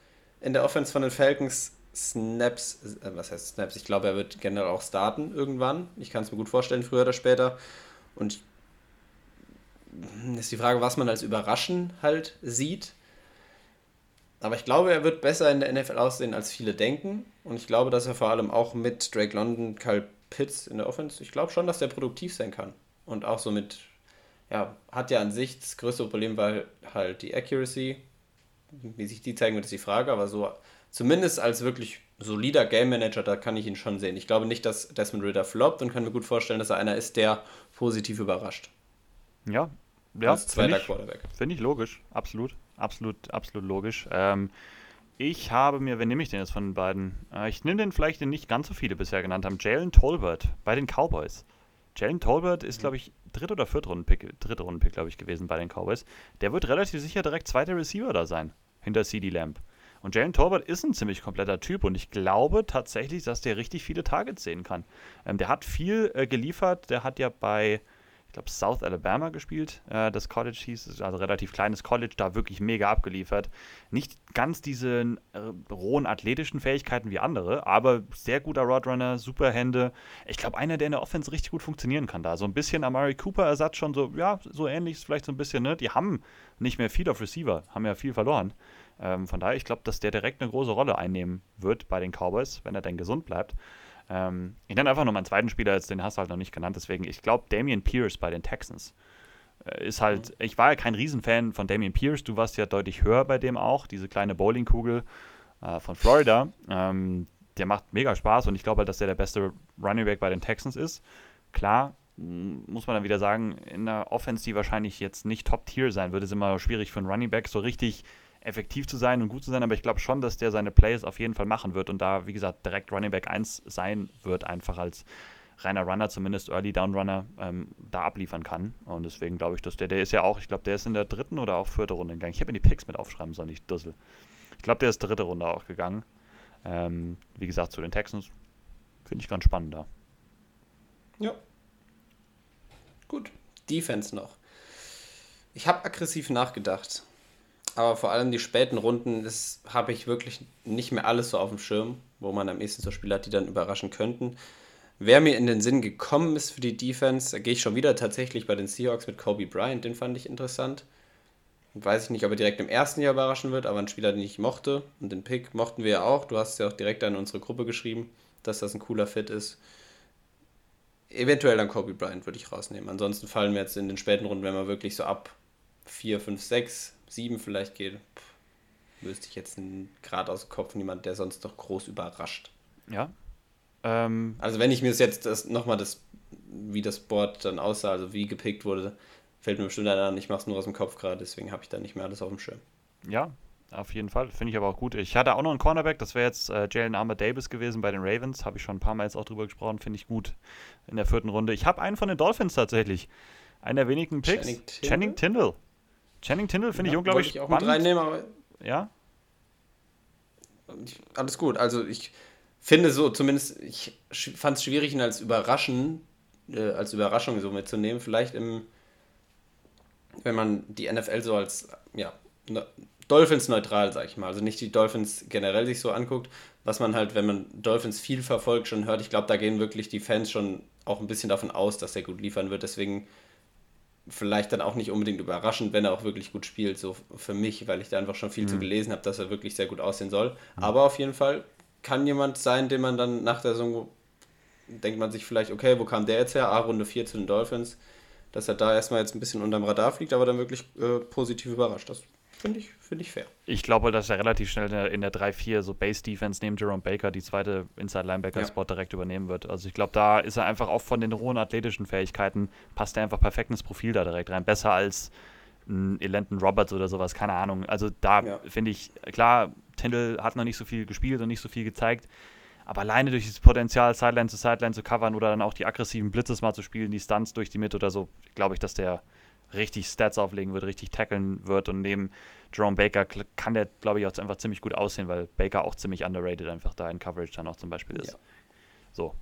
in der Offense von den Falcons Snaps, äh, was heißt Snaps? Ich glaube, er wird generell auch starten irgendwann. Ich kann es mir gut vorstellen, früher oder später. Und ist die Frage, was man als Überraschen halt sieht. Aber ich glaube, er wird besser in der NFL aussehen, als viele denken. Und ich glaube, dass er vor allem auch mit Drake London, Kyle Pitts in der Offense, ich glaube schon, dass der produktiv sein kann. Und auch so mit, ja, hat ja an sich das größte Problem, weil halt die Accuracy wie sich die zeigen wird, ist die Frage, aber so zumindest als wirklich solider Game Manager, da kann ich ihn schon sehen. Ich glaube nicht, dass Desmond Ritter floppt und kann mir gut vorstellen, dass er einer ist, der positiv überrascht. Ja, ja. Als zweiter find Quarterback. Finde ich logisch, absolut, absolut, absolut logisch. Ähm, ich habe mir, wen nehme ich denn jetzt von den beiden? Äh, ich nehme den vielleicht, den nicht ganz so viele bisher genannt haben. Jalen Tolbert bei den Cowboys. Jalen Tolbert ist, mhm. glaube ich, dritte oder vierte Rundenpick, dritte Rundenpick, glaube ich, gewesen bei den Cowboys. Der wird relativ sicher direkt zweiter Receiver da sein, hinter CD Lamb. Und Jalen Tolbert ist ein ziemlich kompletter Typ und ich glaube tatsächlich, dass der richtig viele Targets sehen kann. Ähm, der hat viel äh, geliefert, der hat ja bei ich glaube, South Alabama gespielt. Äh, das College hieß, also relativ kleines College, da wirklich mega abgeliefert. Nicht ganz diese äh, rohen athletischen Fähigkeiten wie andere, aber sehr guter Roadrunner, super Hände. Ich glaube, einer, der in der Offense richtig gut funktionieren kann da. So ein bisschen Amari Cooper-Ersatz schon so, ja, so ähnlich vielleicht so ein bisschen, ne? Die haben nicht mehr viel auf Receiver, haben ja viel verloren. Ähm, von daher, ich glaube, dass der direkt eine große Rolle einnehmen wird bei den Cowboys, wenn er denn gesund bleibt. Ähm, ich nenne einfach noch meinen zweiten Spieler, jetzt, den hast du halt noch nicht genannt, deswegen, ich glaube, Damian Pierce bei den Texans äh, ist halt, mhm. ich war ja kein Riesenfan von Damian Pierce, du warst ja deutlich höher bei dem auch, diese kleine Bowlingkugel äh, von Florida. Ähm, der macht mega Spaß und ich glaube halt, dass der der beste Running Back bei den Texans ist. Klar, muss man dann wieder sagen, in der Offense, die wahrscheinlich jetzt nicht Top-Tier sein wird, ist immer schwierig für einen Running Back so richtig effektiv zu sein und gut zu sein, aber ich glaube schon, dass der seine Plays auf jeden Fall machen wird und da, wie gesagt, direkt Running Back 1 sein wird, einfach als reiner Runner, zumindest Early Down Runner, ähm, da abliefern kann. Und deswegen glaube ich, dass der, der ist ja auch, ich glaube, der ist in der dritten oder auch vierten Runde gegangen. Ich habe mir die Picks mit aufschreiben sollen, ich dussel. Ich glaube, der ist dritte Runde auch gegangen. Ähm, wie gesagt, zu den Texans finde ich ganz spannend da. Ja. Gut. Defense noch. Ich habe aggressiv nachgedacht. Aber vor allem die späten Runden, das habe ich wirklich nicht mehr alles so auf dem Schirm, wo man am ehesten so Spieler hat, die dann überraschen könnten. Wer mir in den Sinn gekommen ist für die Defense, da gehe ich schon wieder tatsächlich bei den Seahawks mit Kobe Bryant, den fand ich interessant. Weiß ich nicht, ob er direkt im ersten Jahr überraschen wird, aber ein Spieler, den ich mochte. Und den Pick mochten wir ja auch. Du hast ja auch direkt an unsere Gruppe geschrieben, dass das ein cooler Fit ist. Eventuell dann Kobe Bryant würde ich rausnehmen. Ansonsten fallen mir jetzt in den späten Runden, wenn man wirklich so ab 4, 5, 6, 7 vielleicht geht, pff, wüsste ich jetzt gerade aus dem Kopf niemand, der sonst doch groß überrascht. Ja. Ähm, also wenn ich mir jetzt das, nochmal das, wie das Board dann aussah, also wie gepickt wurde, fällt mir bestimmt an, ich mache es nur aus dem Kopf gerade, deswegen habe ich da nicht mehr alles auf dem Schirm. Ja, auf jeden Fall. Finde ich aber auch gut. Ich hatte auch noch einen Cornerback, das wäre jetzt äh, Jalen Armour Davis gewesen bei den Ravens. Habe ich schon ein paar Mal jetzt auch drüber gesprochen. Finde ich gut in der vierten Runde. Ich habe einen von den Dolphins tatsächlich. Einen der wenigen Picks. Channing Tindall. Channing Tindall, Channing Tindall finde ja, ich unglaublich ich auch spannend. Mit reinnehmen, aber ja? Alles gut. Also ich finde so, zumindest, ich fand es schwierig, ihn als Überraschen, äh, als Überraschung so mitzunehmen. Vielleicht im, wenn man die NFL so als, ja, Dolphins neutral, sag ich mal. Also nicht die Dolphins generell sich so anguckt, was man halt, wenn man Dolphins viel verfolgt, schon hört. Ich glaube, da gehen wirklich die Fans schon auch ein bisschen davon aus, dass er gut liefern wird. Deswegen vielleicht dann auch nicht unbedingt überraschend, wenn er auch wirklich gut spielt, so für mich, weil ich da einfach schon viel mhm. zu gelesen habe, dass er wirklich sehr gut aussehen soll. Mhm. Aber auf jeden Fall kann jemand sein, den man dann nach der Saison denkt man sich vielleicht, okay, wo kam der jetzt her? A, Runde 4 zu den Dolphins, dass er da erstmal jetzt ein bisschen unterm Radar fliegt, aber dann wirklich äh, positiv überrascht. Das Finde ich, find ich fair. Ich glaube, dass er relativ schnell in der, in der 3-4 so Base-Defense neben Jerome Baker die zweite Inside-Linebacker-Spot ja. direkt übernehmen wird. Also ich glaube, da ist er einfach auch von den hohen athletischen Fähigkeiten, passt er einfach perfekt ins Profil da direkt rein. Besser als ein Elenton Roberts oder sowas, keine Ahnung. Also da ja. finde ich, klar, Tindall hat noch nicht so viel gespielt und nicht so viel gezeigt. Aber alleine durch das Potenzial, Sideline zu Sideline zu covern oder dann auch die aggressiven Blitzes mal zu spielen, die Stunts durch die Mitte oder so, glaube ich, dass der richtig Stats auflegen wird, richtig tackeln wird und neben Jerome Baker kann der, glaube ich, auch einfach ziemlich gut aussehen, weil Baker auch ziemlich underrated einfach da in Coverage dann auch zum Beispiel ist. Ja. So.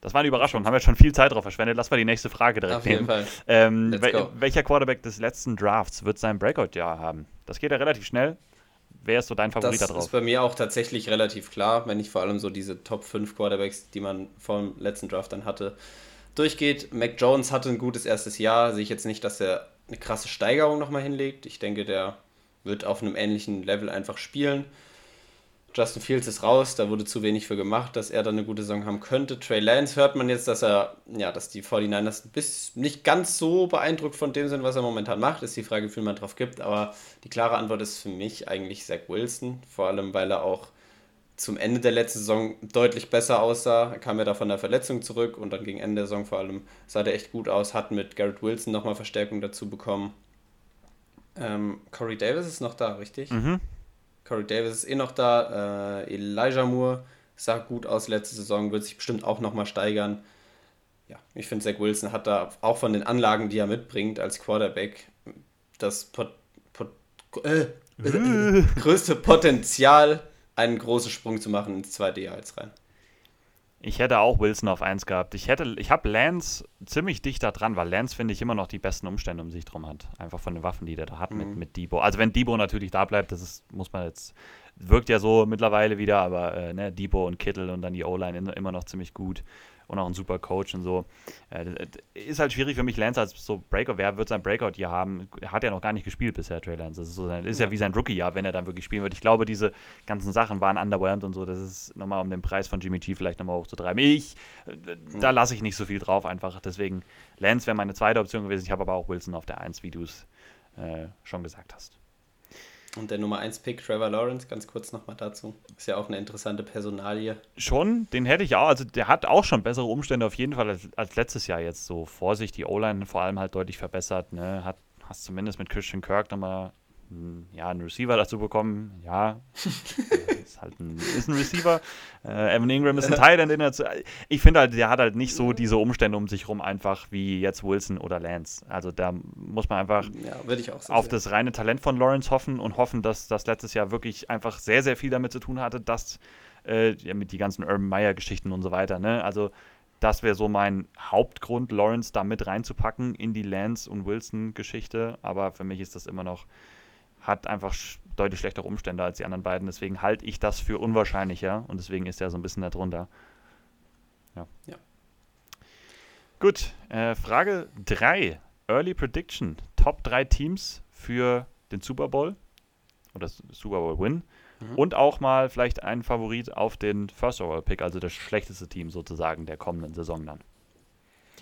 Das war eine Überraschung. Haben wir schon viel Zeit drauf verschwendet. Lass mal die nächste Frage direkt Auf nehmen. Jeden Fall. Ähm, wel welcher Quarterback des letzten Drafts wird sein Breakout-Jahr haben? Das geht ja relativ schnell. Wer ist so dein Favorit das da drauf? Das ist bei mir auch tatsächlich relativ klar, wenn ich vor allem so diese Top 5 Quarterbacks, die man vor dem letzten Draft dann hatte, durchgeht. Mac Jones hatte ein gutes erstes Jahr. Sehe ich jetzt nicht, dass er eine krasse Steigerung nochmal hinlegt. Ich denke, der wird auf einem ähnlichen Level einfach spielen. Justin Fields ist raus, da wurde zu wenig für gemacht, dass er dann eine gute Saison haben könnte. Trey Lance hört man jetzt, dass er, ja, dass die 49ers bis nicht ganz so beeindruckt von dem sind, was er momentan macht. Ist die Frage, wie viel man drauf gibt. Aber die klare Antwort ist für mich eigentlich Zach Wilson. Vor allem, weil er auch zum Ende der letzten Saison deutlich besser aussah. Er kam ja da von der Verletzung zurück und dann gegen Ende der Saison vor allem sah er echt gut aus, hat mit Garrett Wilson nochmal Verstärkung dazu bekommen. Ähm, Corey Davis ist noch da, richtig? Mhm. Corey Davis ist eh noch da. Äh, Elijah Moore sah gut aus letzte Saison, wird sich bestimmt auch nochmal steigern. Ja, ich finde, Zach Wilson hat da auch von den Anlagen, die er mitbringt als Quarterback, das Pot Pot äh, größte Potenzial einen großen Sprung zu machen ins zweite Jahr jetzt rein. Ich hätte auch Wilson auf 1 gehabt. Ich hätte, ich habe Lance ziemlich dicht da dran, weil Lance, finde ich, immer noch die besten Umstände um sich drum hat. Einfach von den Waffen, die der da hat mhm. mit, mit Debo. Also wenn Debo natürlich da bleibt, das ist, muss man jetzt, wirkt ja so mittlerweile wieder, aber äh, ne, Debo und Kittel und dann die O-Line immer noch ziemlich gut und auch ein super Coach und so. Äh, ist halt schwierig für mich, Lance als so Breakout. Wer wird sein Breakout hier haben? Hat ja noch gar nicht gespielt bisher, Trey Lance. Das ist, so sein, ist ja. ja wie sein Rookie-Jahr, wenn er dann wirklich spielen wird. Ich glaube, diese ganzen Sachen waren underwhelmed und so. Das ist nochmal, um den Preis von Jimmy G vielleicht nochmal hochzutreiben. Ich, äh, da lasse ich nicht so viel drauf einfach. Deswegen, Lance wäre meine zweite Option gewesen. Ich habe aber auch Wilson auf der 1, wie du es äh, schon gesagt hast. Und der Nummer 1 Pick, Trevor Lawrence, ganz kurz nochmal dazu. Ist ja auch eine interessante Personalie. Schon, den hätte ich auch. Also der hat auch schon bessere Umstände auf jeden Fall als, als letztes Jahr jetzt so. Vorsicht, die O-Line vor allem halt deutlich verbessert. Ne? Hat, hast zumindest mit Christian Kirk nochmal ja, einen Receiver dazu bekommen, ja, ist halt ein, ist ein Receiver. Äh, Evan Ingram ist ein Teil, den er zu, ich finde halt, der hat halt nicht so diese Umstände um sich rum einfach wie jetzt Wilson oder Lance. Also da muss man einfach ja, so auf das reine Talent von Lawrence hoffen und hoffen, dass das letztes Jahr wirklich einfach sehr, sehr viel damit zu tun hatte, dass äh, mit die ganzen Urban Meyer Geschichten und so weiter, ne? Also das wäre so mein Hauptgrund, Lawrence da mit reinzupacken in die Lance und Wilson-Geschichte. Aber für mich ist das immer noch, hat einfach deutlich schlechtere Umstände als die anderen beiden. Deswegen halte ich das für unwahrscheinlicher und deswegen ist er so ein bisschen darunter. Ja. ja. Gut, äh, Frage 3. Early Prediction. Top 3 Teams für den Super Bowl oder Super Bowl Win. Mhm. Und auch mal vielleicht ein Favorit auf den First Overall Pick, also das schlechteste Team sozusagen der kommenden Saison dann.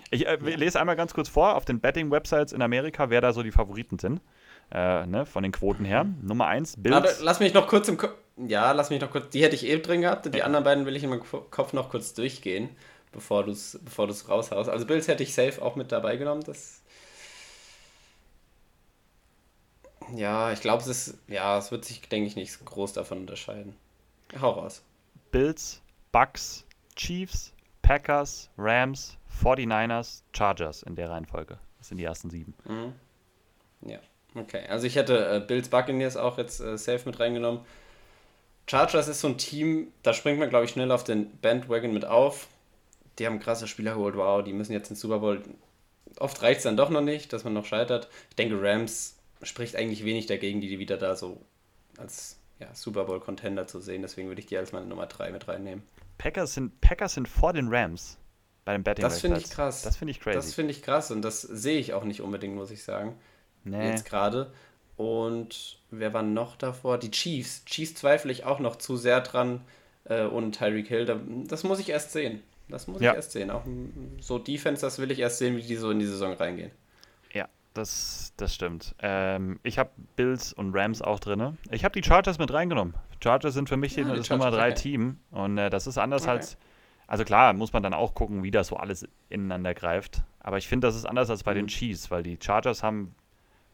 Ich äh, lese einmal ganz kurz vor auf den Betting-Websites in Amerika, wer da so die Favoriten sind. Äh, ne, von den Quoten her. Mhm. Nummer 1, Bills. Aber lass mich noch kurz im Kopf. Ja, lass mich noch kurz. Die hätte ich eh drin gehabt. Die ja. anderen beiden will ich in meinem Kopf noch kurz durchgehen, bevor du es bevor raushaust. Also Bills hätte ich safe auch mit dabei genommen. Das Ja, ich glaube, es ist, ja, es wird sich, denke ich, nicht groß davon unterscheiden. Hau raus. Bills, Bucks, Chiefs, Packers, Rams, 49ers, Chargers in der Reihenfolge. Das sind die ersten sieben. Mhm. Ja, okay. Also ich hätte äh, Bills Buccaneers auch jetzt äh, safe mit reingenommen. Chargers ist so ein Team, da springt man, glaube ich, schnell auf den Bandwagon mit auf. Die haben krasse Spieler geholt, wow, die müssen jetzt ins Super Bowl. Oft reicht es dann doch noch nicht, dass man noch scheitert. Ich denke, Rams spricht eigentlich wenig dagegen, die wieder da so als ja, Super Bowl-Contender zu sehen. Deswegen würde ich die als meine Nummer 3 mit reinnehmen. Packers sind, Packers sind vor den Rams bei dem Betting. Das finde ich krass. Das finde ich crazy. Das finde ich krass und das sehe ich auch nicht unbedingt, muss ich sagen. Nee. Jetzt gerade. Und wer war noch davor? Die Chiefs. Chiefs zweifle ich auch noch zu sehr dran äh, und Tyreek Hill. Das muss ich erst sehen. Das muss ja. ich erst sehen. Auch so Defense, das will ich erst sehen, wie die so in die Saison reingehen das, das stimmt. Ähm, ich habe Bills und Rams auch drin. Ich habe die Chargers mit reingenommen. Chargers sind für mich ja, das Nummer 3 okay. Team. Und äh, das ist anders okay. als. Also klar, muss man dann auch gucken, wie das so alles ineinander greift. Aber ich finde, das ist anders als bei mhm. den Chiefs, weil die Chargers haben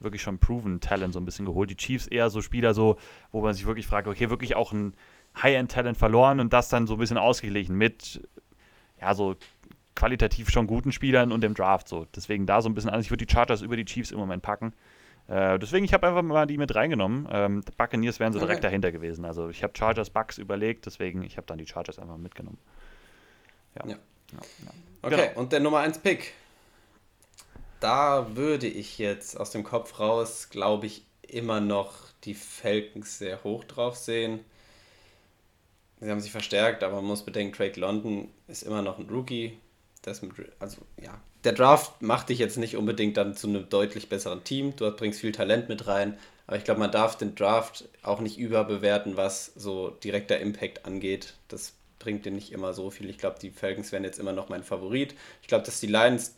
wirklich schon proven Talent so ein bisschen geholt. Die Chiefs eher so Spieler, so, wo man sich wirklich fragt, okay, wirklich auch ein High-End-Talent verloren und das dann so ein bisschen ausgeglichen mit, ja, so qualitativ schon guten Spielern und dem Draft so. Deswegen da so ein bisschen anders. Ich würde die Chargers über die Chiefs im Moment packen. Äh, deswegen, ich habe einfach mal die mit reingenommen. Ähm, Buccaneers wären so direkt okay. dahinter gewesen. Also ich habe Chargers Bucks überlegt, deswegen ich habe dann die Chargers einfach mitgenommen. Ja. ja. ja, ja. Okay, genau. und der Nummer 1 Pick. Da würde ich jetzt aus dem Kopf raus, glaube ich, immer noch die Falcons sehr hoch drauf sehen. Sie haben sich verstärkt, aber man muss bedenken, Drake London ist immer noch ein Rookie das mit, also ja, der Draft macht dich jetzt nicht unbedingt dann zu einem deutlich besseren Team. Du bringst viel Talent mit rein, aber ich glaube, man darf den Draft auch nicht überbewerten, was so direkter Impact angeht. Das bringt dir nicht immer so viel. Ich glaube, die Falcons wären jetzt immer noch mein Favorit. Ich glaube, dass die Lions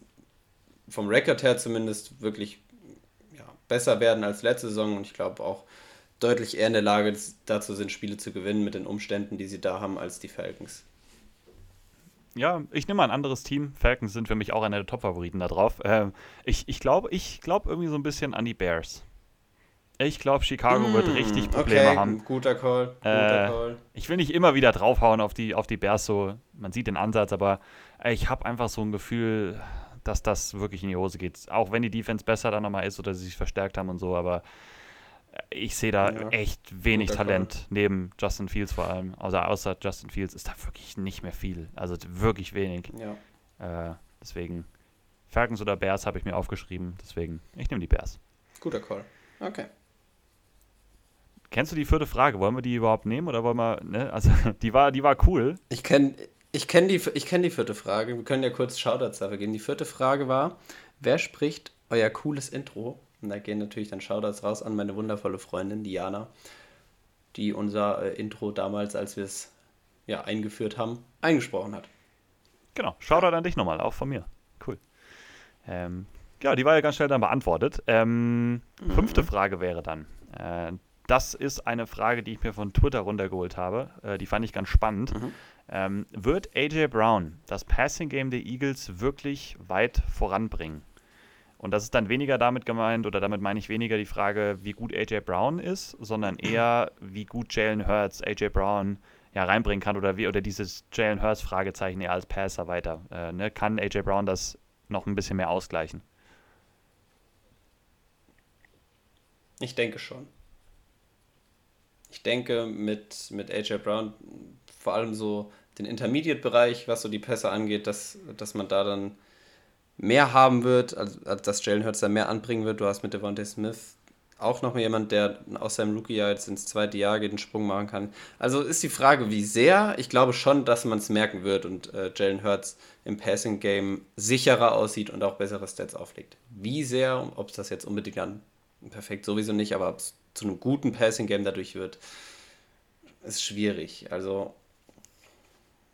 vom Rekord her zumindest wirklich ja, besser werden als letzte Saison und ich glaube auch deutlich eher in der Lage dazu sind, Spiele zu gewinnen mit den Umständen, die sie da haben, als die Falcons ja, ich nehme mal ein anderes Team. Falcons sind für mich auch einer der Top-Favoriten da drauf. Äh, ich ich glaube ich glaub irgendwie so ein bisschen an die Bears. Ich glaube, Chicago mm, wird richtig Probleme okay, haben. Guter Call. Guter äh, Call. Ich will nicht immer wieder draufhauen auf die, auf die Bears, so man sieht den Ansatz, aber ich habe einfach so ein Gefühl, dass das wirklich in die Hose geht. Auch wenn die Defense besser dann nochmal ist oder sie sich verstärkt haben und so, aber ich sehe da ja. echt wenig Talent Call. neben Justin Fields vor allem. Also außer Justin Fields ist da wirklich nicht mehr viel. Also wirklich wenig. Ja. Äh, deswegen Falcons oder Bears habe ich mir aufgeschrieben. Deswegen, ich nehme die Bears. Guter Call. Okay. Kennst du die vierte Frage? Wollen wir die überhaupt nehmen oder wollen wir, ne? Also die war, die war cool. Ich kenne ich kenn die, kenn die vierte Frage. Wir können ja kurz Shoutouts dafür geben. Die vierte Frage war, wer spricht euer cooles Intro und da gehen natürlich dann Shoutouts raus an meine wundervolle Freundin Diana, die unser äh, Intro damals, als wir es ja, eingeführt haben, eingesprochen hat. Genau, Shoutout an dich nochmal, auch von mir. Cool. Ähm, ja, die war ja ganz schnell dann beantwortet. Ähm, mhm. Fünfte Frage wäre dann. Äh, das ist eine Frage, die ich mir von Twitter runtergeholt habe. Äh, die fand ich ganz spannend. Mhm. Ähm, wird AJ Brown das Passing Game der Eagles wirklich weit voranbringen? Und das ist dann weniger damit gemeint, oder damit meine ich weniger die Frage, wie gut AJ Brown ist, sondern eher, wie gut Jalen Hurts AJ Brown ja, reinbringen kann oder wie oder dieses Jalen Hurts Fragezeichen eher als Passer weiter. Äh, ne? Kann AJ Brown das noch ein bisschen mehr ausgleichen? Ich denke schon. Ich denke mit, mit AJ Brown vor allem so den Intermediate-Bereich, was so die Pässe angeht, dass, dass man da dann mehr haben wird, also dass Jalen Hurts da mehr anbringen wird. Du hast mit Devontae Smith auch noch jemand, der aus seinem Rookie-Jahr jetzt ins zweite Jahr geht, den Sprung machen kann. Also ist die Frage, wie sehr. Ich glaube schon, dass man es merken wird und äh, Jalen Hurts im Passing-Game sicherer aussieht und auch bessere Stats auflegt. Wie sehr, ob es das jetzt unbedingt dann perfekt sowieso nicht, aber ob es zu einem guten Passing-Game dadurch wird, ist schwierig. Also,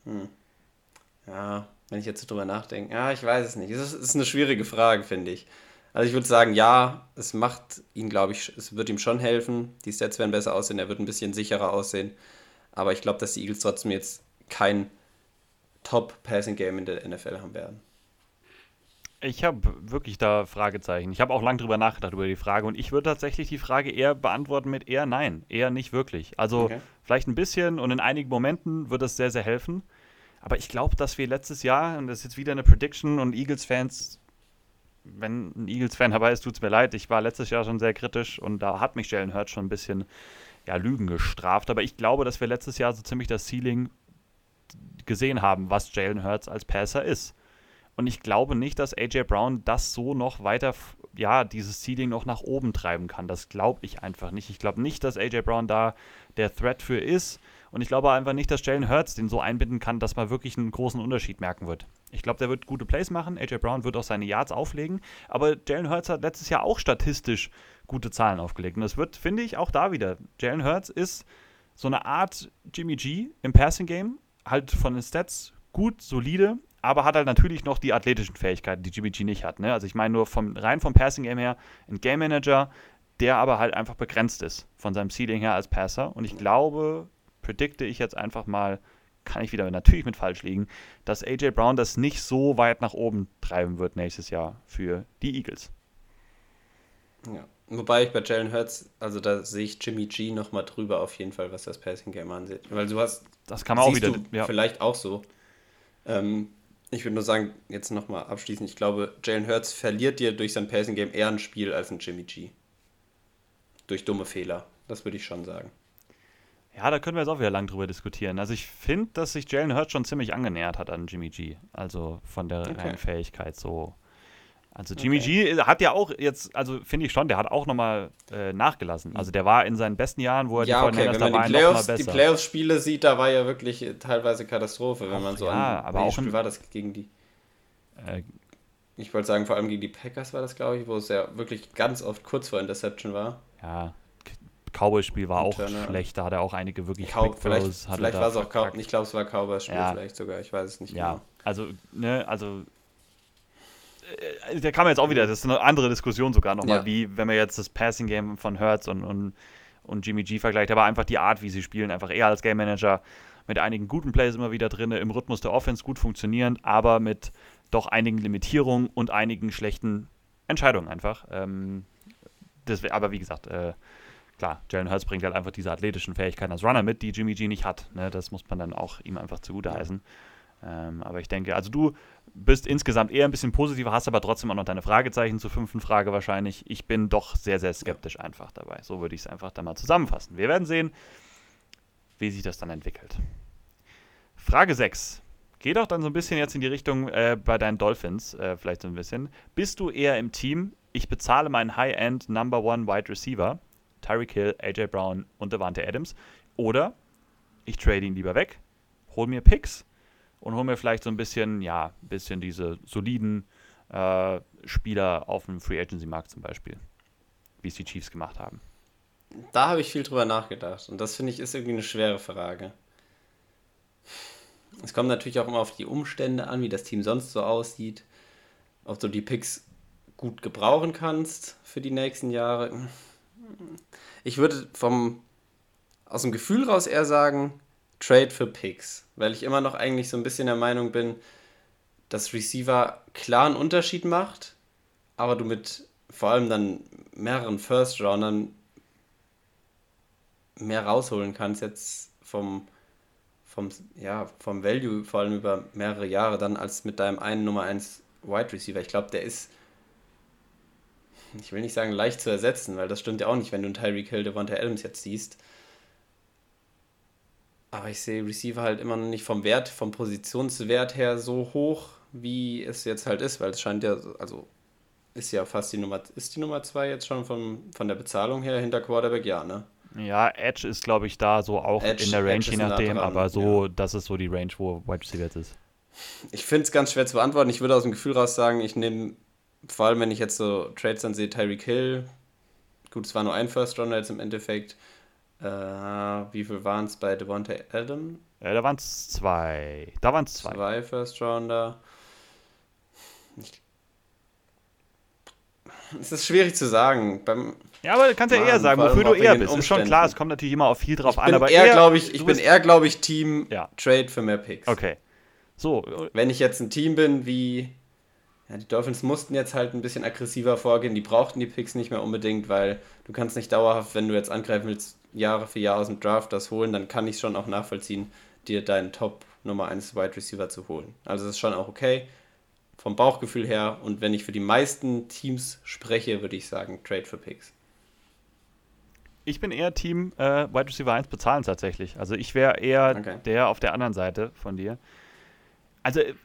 hm. ja, wenn ich jetzt so drüber nachdenke, ja, ich weiß es nicht. Es ist, ist eine schwierige Frage, finde ich. Also ich würde sagen, ja, es macht ihn, glaube ich, es wird ihm schon helfen. Die Stats werden besser aussehen, er wird ein bisschen sicherer aussehen. Aber ich glaube, dass die Eagles trotzdem jetzt kein Top-Passing-Game in der NFL haben werden. Ich habe wirklich da Fragezeichen. Ich habe auch lange drüber nachgedacht über die Frage und ich würde tatsächlich die Frage eher beantworten mit eher nein, eher nicht wirklich. Also okay. vielleicht ein bisschen und in einigen Momenten wird es sehr, sehr helfen. Aber ich glaube, dass wir letztes Jahr, und das ist jetzt wieder eine Prediction und Eagles-Fans wenn ein Eagles-Fan dabei ist, tut es mir leid. Ich war letztes Jahr schon sehr kritisch und da hat mich Jalen Hurts schon ein bisschen ja, Lügen gestraft. Aber ich glaube, dass wir letztes Jahr so ziemlich das Ceiling gesehen haben, was Jalen Hurts als Passer ist. Und ich glaube nicht, dass AJ Brown das so noch weiter, ja, dieses Ceiling noch nach oben treiben kann. Das glaube ich einfach nicht. Ich glaube nicht, dass AJ Brown da der Threat für ist. Und ich glaube einfach nicht, dass Jalen Hurts den so einbinden kann, dass man wirklich einen großen Unterschied merken wird. Ich glaube, der wird gute Plays machen. AJ Brown wird auch seine Yards auflegen. Aber Jalen Hurts hat letztes Jahr auch statistisch gute Zahlen aufgelegt. Und das wird, finde ich, auch da wieder. Jalen Hurts ist so eine Art Jimmy G im Passing Game. Halt von den Stats gut, solide, aber hat halt natürlich noch die athletischen Fähigkeiten, die Jimmy G nicht hat. Ne? Also ich meine nur vom, rein vom Passing Game her ein Game Manager, der aber halt einfach begrenzt ist von seinem Ceiling her als Passer. Und ich glaube, predikte ich jetzt einfach mal, kann ich wieder natürlich mit falsch liegen, dass AJ Brown das nicht so weit nach oben treiben wird nächstes Jahr für die Eagles. Ja. Wobei ich bei Jalen Hurts, also da sehe ich Jimmy G nochmal drüber auf jeden Fall, was das Passing Game ansieht. Weil du hast. Das kann man auch wieder. Ja. Vielleicht auch so. Ähm, ich würde nur sagen, jetzt nochmal abschließend, ich glaube, Jalen Hurts verliert dir durch sein Passing Game eher ein Spiel als ein Jimmy G. Durch dumme Fehler. Das würde ich schon sagen. Ja, da können wir jetzt auch wieder lang drüber diskutieren. Also ich finde, dass sich Jalen Hurts schon ziemlich angenähert hat an Jimmy G. Also von der okay. reinen Fähigkeit so. Also Jimmy okay. G hat ja auch jetzt, also finde ich schon, der hat auch nochmal äh, nachgelassen. Also der war in seinen besten Jahren, wo er ja, die okay. Wenn man die Playoffs, die Playoffs-Spiele sieht, da war ja wirklich teilweise Katastrophe, wenn Ach, man so ja, an, aber auch Spiel war das gegen die äh, ich wollte sagen, vor allem gegen die Packers war das, glaube ich, wo es ja wirklich ganz oft kurz vor Interception war. Ja, Cowboys-Spiel war auch Turner. schlecht, da hat er auch einige wirklich Cow Vielleicht, vielleicht war es auch Cow ich glaube, es war Cowboys-Spiel ja. vielleicht sogar, ich weiß es nicht ja. genau. Also, ne, also äh, da kann man jetzt auch wieder, das ist eine andere Diskussion sogar nochmal, ja. wie wenn man jetzt das Passing-Game von Hertz und, und, und Jimmy G vergleicht, aber einfach die Art, wie sie spielen, einfach eher als Game Manager mit einigen guten Plays immer wieder drin, im Rhythmus der Offense gut funktionierend, aber mit doch einigen Limitierungen und einigen schlechten Entscheidungen einfach. Ähm, das, aber wie gesagt, äh, klar, Jalen Hurts bringt halt einfach diese athletischen Fähigkeiten als Runner mit, die Jimmy G nicht hat. Ne? Das muss man dann auch ihm einfach zugute heißen. Ähm, aber ich denke, also du bist insgesamt eher ein bisschen positiver, hast aber trotzdem auch noch deine Fragezeichen zur fünften Frage wahrscheinlich. Ich bin doch sehr, sehr skeptisch einfach dabei. So würde ich es einfach dann mal zusammenfassen. Wir werden sehen, wie sich das dann entwickelt. Frage 6. Geh doch dann so ein bisschen jetzt in die Richtung äh, bei deinen Dolphins, äh, vielleicht so ein bisschen. Bist du eher im Team, ich bezahle meinen High-End Number One Wide Receiver Tyreek Hill, AJ Brown und Devante Adams. Oder ich trade ihn lieber weg, hol mir Picks und hol mir vielleicht so ein bisschen, ja, ein bisschen diese soliden äh, Spieler auf dem Free Agency Markt zum Beispiel, wie es die Chiefs gemacht haben. Da habe ich viel drüber nachgedacht und das finde ich ist irgendwie eine schwere Frage. Es kommt natürlich auch immer auf die Umstände an, wie das Team sonst so aussieht, ob du die Picks gut gebrauchen kannst für die nächsten Jahre ich würde vom aus dem Gefühl raus eher sagen, Trade für Picks, weil ich immer noch eigentlich so ein bisschen der Meinung bin, dass Receiver klar einen Unterschied macht, aber du mit vor allem dann mehreren First-Roundern mehr rausholen kannst jetzt vom, vom, ja, vom Value, vor allem über mehrere Jahre, dann als mit deinem einen Nummer 1 Wide Receiver. Ich glaube, der ist, ich will nicht sagen leicht zu ersetzen, weil das stimmt ja auch nicht, wenn du einen Tyreek Hill, Devonta Adams jetzt siehst. Aber ich sehe Receiver halt immer noch nicht vom Wert, vom Positionswert her so hoch, wie es jetzt halt ist, weil es scheint ja, also ist ja fast die Nummer, ist die Nummer 2 jetzt schon von, von der Bezahlung her hinter Quarterback, ja, ne? Ja, Edge ist, glaube ich, da so auch Edge, in der Range, je nachdem, aber so, ja. das ist so die Range, wo Wide Receiver jetzt ist. Ich finde es ganz schwer zu beantworten. Ich würde aus dem Gefühl raus sagen, ich nehme, vor allem wenn ich jetzt so Trades dann sehe, Tyreek Hill. Gut, es war nur ein First Rounder jetzt im Endeffekt. Äh, wie viel waren es bei Devonta Adam? Ja, da waren es zwei. Da waren es zwei. Zwei First Rounder. Es ist schwierig zu sagen. Beim, ja, aber du kannst ja eher sagen, wofür du eher bist. Ist schon klar, es kommt natürlich immer auf viel drauf an. Aber eher, glaube ich, ich bin eher, glaube ich, Team ja. Trade für mehr Picks. Okay. So. Wenn ich jetzt ein Team bin wie. Ja, die Dolphins mussten jetzt halt ein bisschen aggressiver vorgehen. Die brauchten die Picks nicht mehr unbedingt, weil du kannst nicht dauerhaft, wenn du jetzt angreifen willst, Jahre für Jahre aus dem Draft das holen, dann kann ich schon auch nachvollziehen, dir deinen Top Nummer 1 Wide Receiver zu holen. Also das ist schon auch okay vom Bauchgefühl her. Und wenn ich für die meisten Teams spreche, würde ich sagen, Trade für Picks. Ich bin eher Team äh, Wide Receiver 1 bezahlen tatsächlich. Also ich wäre eher okay. der auf der anderen Seite von dir. Also äh,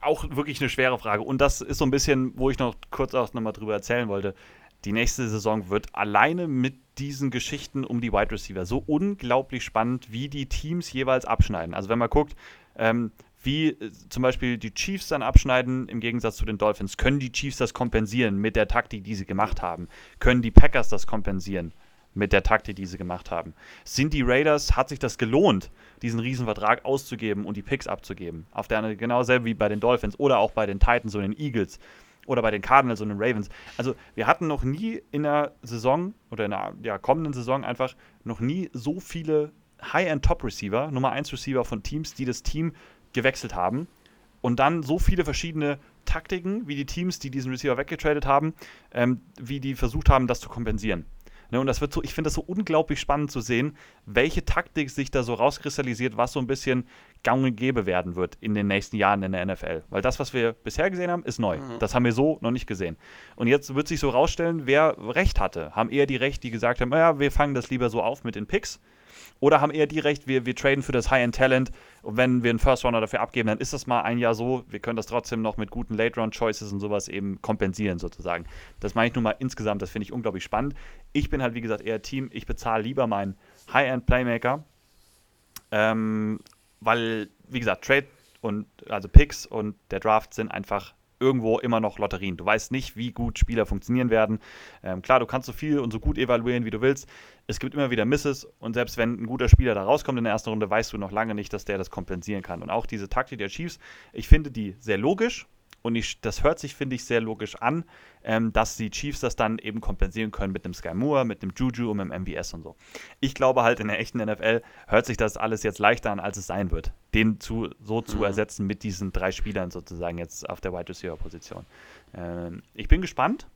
auch wirklich eine schwere Frage. Und das ist so ein bisschen, wo ich noch kurz auch nochmal drüber erzählen wollte. Die nächste Saison wird alleine mit diesen Geschichten um die Wide Receiver so unglaublich spannend, wie die Teams jeweils abschneiden. Also wenn man guckt, ähm, wie äh, zum Beispiel die Chiefs dann abschneiden im Gegensatz zu den Dolphins. Können die Chiefs das kompensieren mit der Taktik, die sie gemacht haben? Können die Packers das kompensieren mit der Taktik, die sie gemacht haben? Sind die Raiders, hat sich das gelohnt, diesen Riesenvertrag auszugeben und die Picks abzugeben? Auf der anderen, genau selber wie bei den Dolphins oder auch bei den Titans und den Eagles oder bei den Cardinals und den Ravens. Also wir hatten noch nie in der Saison oder in der ja, kommenden Saison einfach noch nie so viele High-End-Top-Receiver, Nummer 1 Receiver von Teams, die das Team gewechselt haben und dann so viele verschiedene Taktiken, wie die Teams, die diesen Receiver weggetradet haben, ähm, wie die versucht haben, das zu kompensieren. Ne, und das wird so, ich finde das so unglaublich spannend zu sehen, welche Taktik sich da so rauskristallisiert, was so ein bisschen gang und gäbe werden wird in den nächsten Jahren in der NFL. Weil das, was wir bisher gesehen haben, ist neu. Mhm. Das haben wir so noch nicht gesehen. Und jetzt wird sich so rausstellen, wer Recht hatte. Haben eher die Recht, die gesagt haben, naja, wir fangen das lieber so auf mit den Picks oder haben eher die recht, wir, wir traden für das High-End-Talent und wenn wir einen First-Runner dafür abgeben, dann ist das mal ein Jahr so. Wir können das trotzdem noch mit guten Late-Round-Choices und sowas eben kompensieren sozusagen. Das meine ich nun mal insgesamt, das finde ich unglaublich spannend. Ich bin halt, wie gesagt, eher Team, ich bezahle lieber meinen High-End-Playmaker, ähm, weil, wie gesagt, Trade und also Picks und der Draft sind einfach irgendwo immer noch Lotterien. Du weißt nicht, wie gut Spieler funktionieren werden. Ähm, klar, du kannst so viel und so gut evaluieren, wie du willst. Es gibt immer wieder Misses und selbst wenn ein guter Spieler da rauskommt in der ersten Runde, weißt du noch lange nicht, dass der das kompensieren kann. Und auch diese Taktik der Chiefs, ich finde die sehr logisch und ich, das hört sich, finde ich, sehr logisch an, ähm, dass die Chiefs das dann eben kompensieren können mit dem Sky Moore, mit dem Juju und mit dem MVS und so. Ich glaube halt, in der echten NFL hört sich das alles jetzt leichter an, als es sein wird, den zu, so zu mhm. ersetzen mit diesen drei Spielern sozusagen jetzt auf der Wide Receiver Position. Ähm, ich bin gespannt.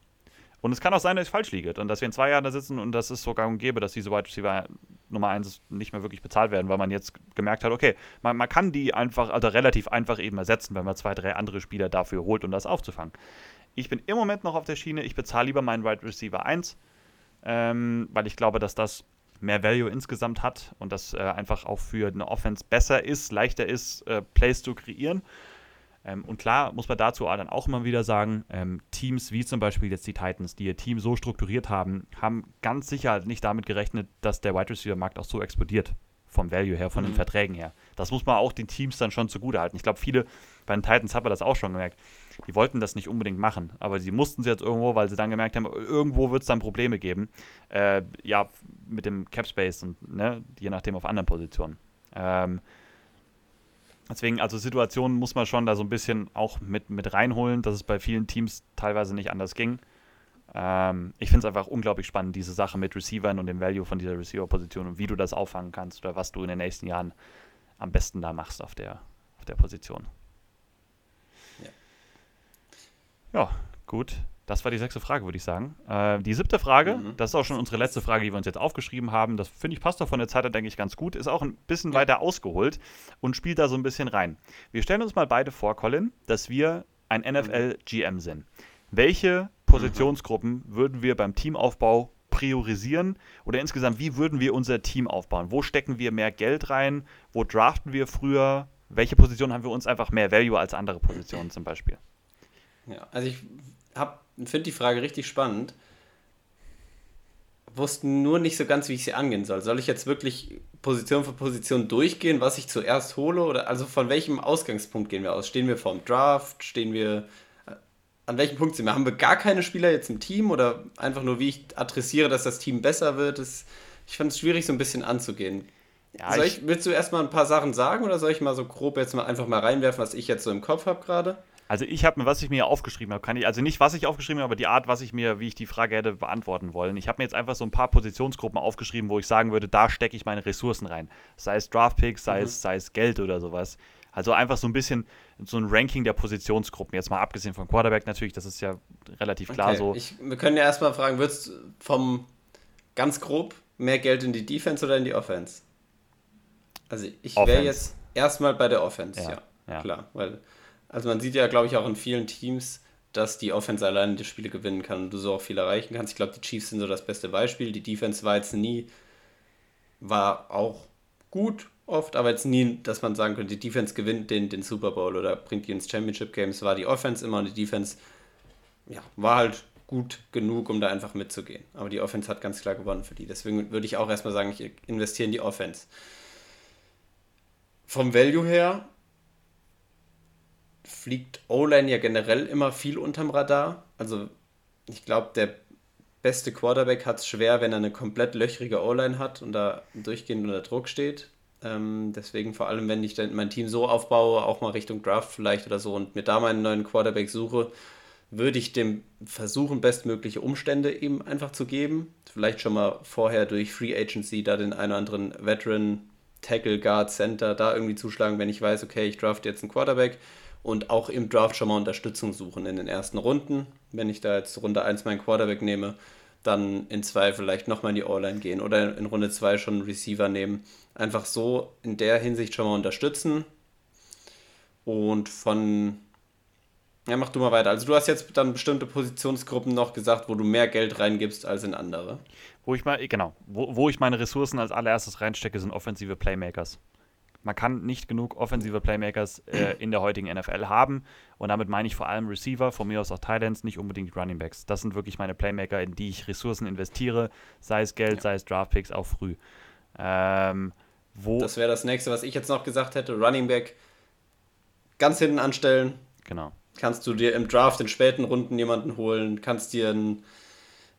Und es kann auch sein, dass ich falsch liege und dass wir in zwei Jahren da sitzen und das ist sogar und gäbe, dass diese Wide Receiver Nummer 1 nicht mehr wirklich bezahlt werden, weil man jetzt gemerkt hat, okay, man, man kann die einfach, also relativ einfach eben ersetzen, wenn man zwei, drei andere Spieler dafür holt, um das aufzufangen. Ich bin im Moment noch auf der Schiene, ich bezahle lieber meinen Wide Receiver 1, ähm, weil ich glaube, dass das mehr Value insgesamt hat und das äh, einfach auch für eine Offense besser ist, leichter ist, äh, Plays zu kreieren. Ähm, und klar muss man dazu dann auch immer wieder sagen, ähm, Teams wie zum Beispiel jetzt die Titans, die ihr Team so strukturiert haben, haben ganz sicher nicht damit gerechnet, dass der Wide Receiver Markt auch so explodiert. Vom Value her, von mhm. den Verträgen her. Das muss man auch den Teams dann schon zugute halten. Ich glaube, viele, bei den Titans hat man das auch schon gemerkt, die wollten das nicht unbedingt machen, aber sie mussten es jetzt irgendwo, weil sie dann gemerkt haben, irgendwo wird es dann Probleme geben. Äh, ja, mit dem Cap Space und ne, je nachdem auf anderen Positionen. Ähm, Deswegen, also Situationen muss man schon da so ein bisschen auch mit, mit reinholen, dass es bei vielen Teams teilweise nicht anders ging. Ähm, ich finde es einfach unglaublich spannend, diese Sache mit Receivern und dem Value von dieser Receiver-Position und wie du das auffangen kannst oder was du in den nächsten Jahren am besten da machst auf der, auf der Position. Ja. ja, Gut, das war die sechste Frage, würde ich sagen. Äh, die siebte Frage, mhm. das ist auch schon unsere letzte Frage, die wir uns jetzt aufgeschrieben haben. Das finde ich passt doch von der Zeit her, denke ich, ganz gut. Ist auch ein bisschen ja. weiter ausgeholt und spielt da so ein bisschen rein. Wir stellen uns mal beide vor, Colin, dass wir ein NFL-GM sind. Welche Positionsgruppen mhm. würden wir beim Teamaufbau priorisieren oder insgesamt, wie würden wir unser Team aufbauen? Wo stecken wir mehr Geld rein? Wo draften wir früher? Welche Positionen haben wir uns einfach mehr Value als andere Positionen zum Beispiel? Ja, also ich finde die Frage richtig spannend. Wusste nur nicht so ganz, wie ich sie angehen soll. Soll ich jetzt wirklich Position für Position durchgehen, was ich zuerst hole? Oder also von welchem Ausgangspunkt gehen wir aus? Stehen wir vorm Draft? Stehen wir. Äh, an welchem Punkt sind wir? Haben wir gar keine Spieler jetzt im Team oder einfach nur, wie ich adressiere, dass das Team besser wird? Das, ich fand es schwierig, so ein bisschen anzugehen. Ja, soll ich, ich, willst du erstmal ein paar Sachen sagen oder soll ich mal so grob jetzt mal einfach mal reinwerfen, was ich jetzt so im Kopf habe gerade? Also ich habe mir, was ich mir aufgeschrieben habe, kann ich, also nicht, was ich aufgeschrieben habe, aber die Art, was ich mir, wie ich die Frage hätte beantworten wollen. Ich habe mir jetzt einfach so ein paar Positionsgruppen aufgeschrieben, wo ich sagen würde, da stecke ich meine Ressourcen rein. Sei es Draftpicks, sei, mhm. es, sei es Geld oder sowas. Also einfach so ein bisschen so ein Ranking der Positionsgruppen. Jetzt mal abgesehen von Quarterback natürlich, das ist ja relativ klar okay. so. Ich, wir können ja erstmal fragen, würdest du vom ganz grob mehr Geld in die Defense oder in die Offense? Also ich wäre jetzt erstmal bei der Offense, ja, ja, ja. klar, weil also man sieht ja, glaube ich, auch in vielen Teams, dass die Offense alleine die Spiele gewinnen kann und du so auch viel erreichen kannst. Ich glaube, die Chiefs sind so das beste Beispiel. Die Defense war jetzt nie, war auch gut oft, aber jetzt nie, dass man sagen könnte, die Defense gewinnt den, den Super Bowl oder bringt die ins Championship Games. War die Offense immer und die Defense ja, war halt gut genug, um da einfach mitzugehen. Aber die Offense hat ganz klar gewonnen für die. Deswegen würde ich auch erstmal sagen, ich investiere in die Offense. Vom Value her fliegt O-Line ja generell immer viel unterm Radar. Also ich glaube, der beste Quarterback hat es schwer, wenn er eine komplett löchrige O-Line hat und da durchgehend unter Druck steht. Ähm, deswegen vor allem, wenn ich dann mein Team so aufbaue, auch mal Richtung Draft vielleicht oder so und mir da meinen neuen Quarterback suche, würde ich dem versuchen, bestmögliche Umstände eben einfach zu geben. Vielleicht schon mal vorher durch Free Agency da den einen oder anderen Veteran, Tackle, Guard, Center da irgendwie zuschlagen, wenn ich weiß, okay, ich draft jetzt einen Quarterback und auch im Draft schon mal Unterstützung suchen in den ersten Runden. Wenn ich da jetzt Runde 1 meinen Quarterback nehme, dann in 2 vielleicht nochmal in die All-Line gehen oder in Runde 2 schon einen Receiver nehmen. Einfach so in der Hinsicht schon mal unterstützen. Und von. Ja, mach du mal weiter. Also du hast jetzt dann bestimmte Positionsgruppen noch gesagt, wo du mehr Geld reingibst als in andere. Wo ich mal, genau, wo, wo ich meine Ressourcen als allererstes reinstecke, sind offensive Playmakers. Man kann nicht genug offensive Playmakers äh, in der heutigen NFL haben. Und damit meine ich vor allem Receiver, von mir aus auch Thailands, nicht unbedingt Running Backs. Das sind wirklich meine Playmaker, in die ich Ressourcen investiere, sei es Geld, ja. sei es Draftpicks, auch früh. Ähm, wo das wäre das nächste, was ich jetzt noch gesagt hätte. Running Back ganz hinten anstellen. Genau. Kannst du dir im Draft in späten Runden jemanden holen, kannst dir einen,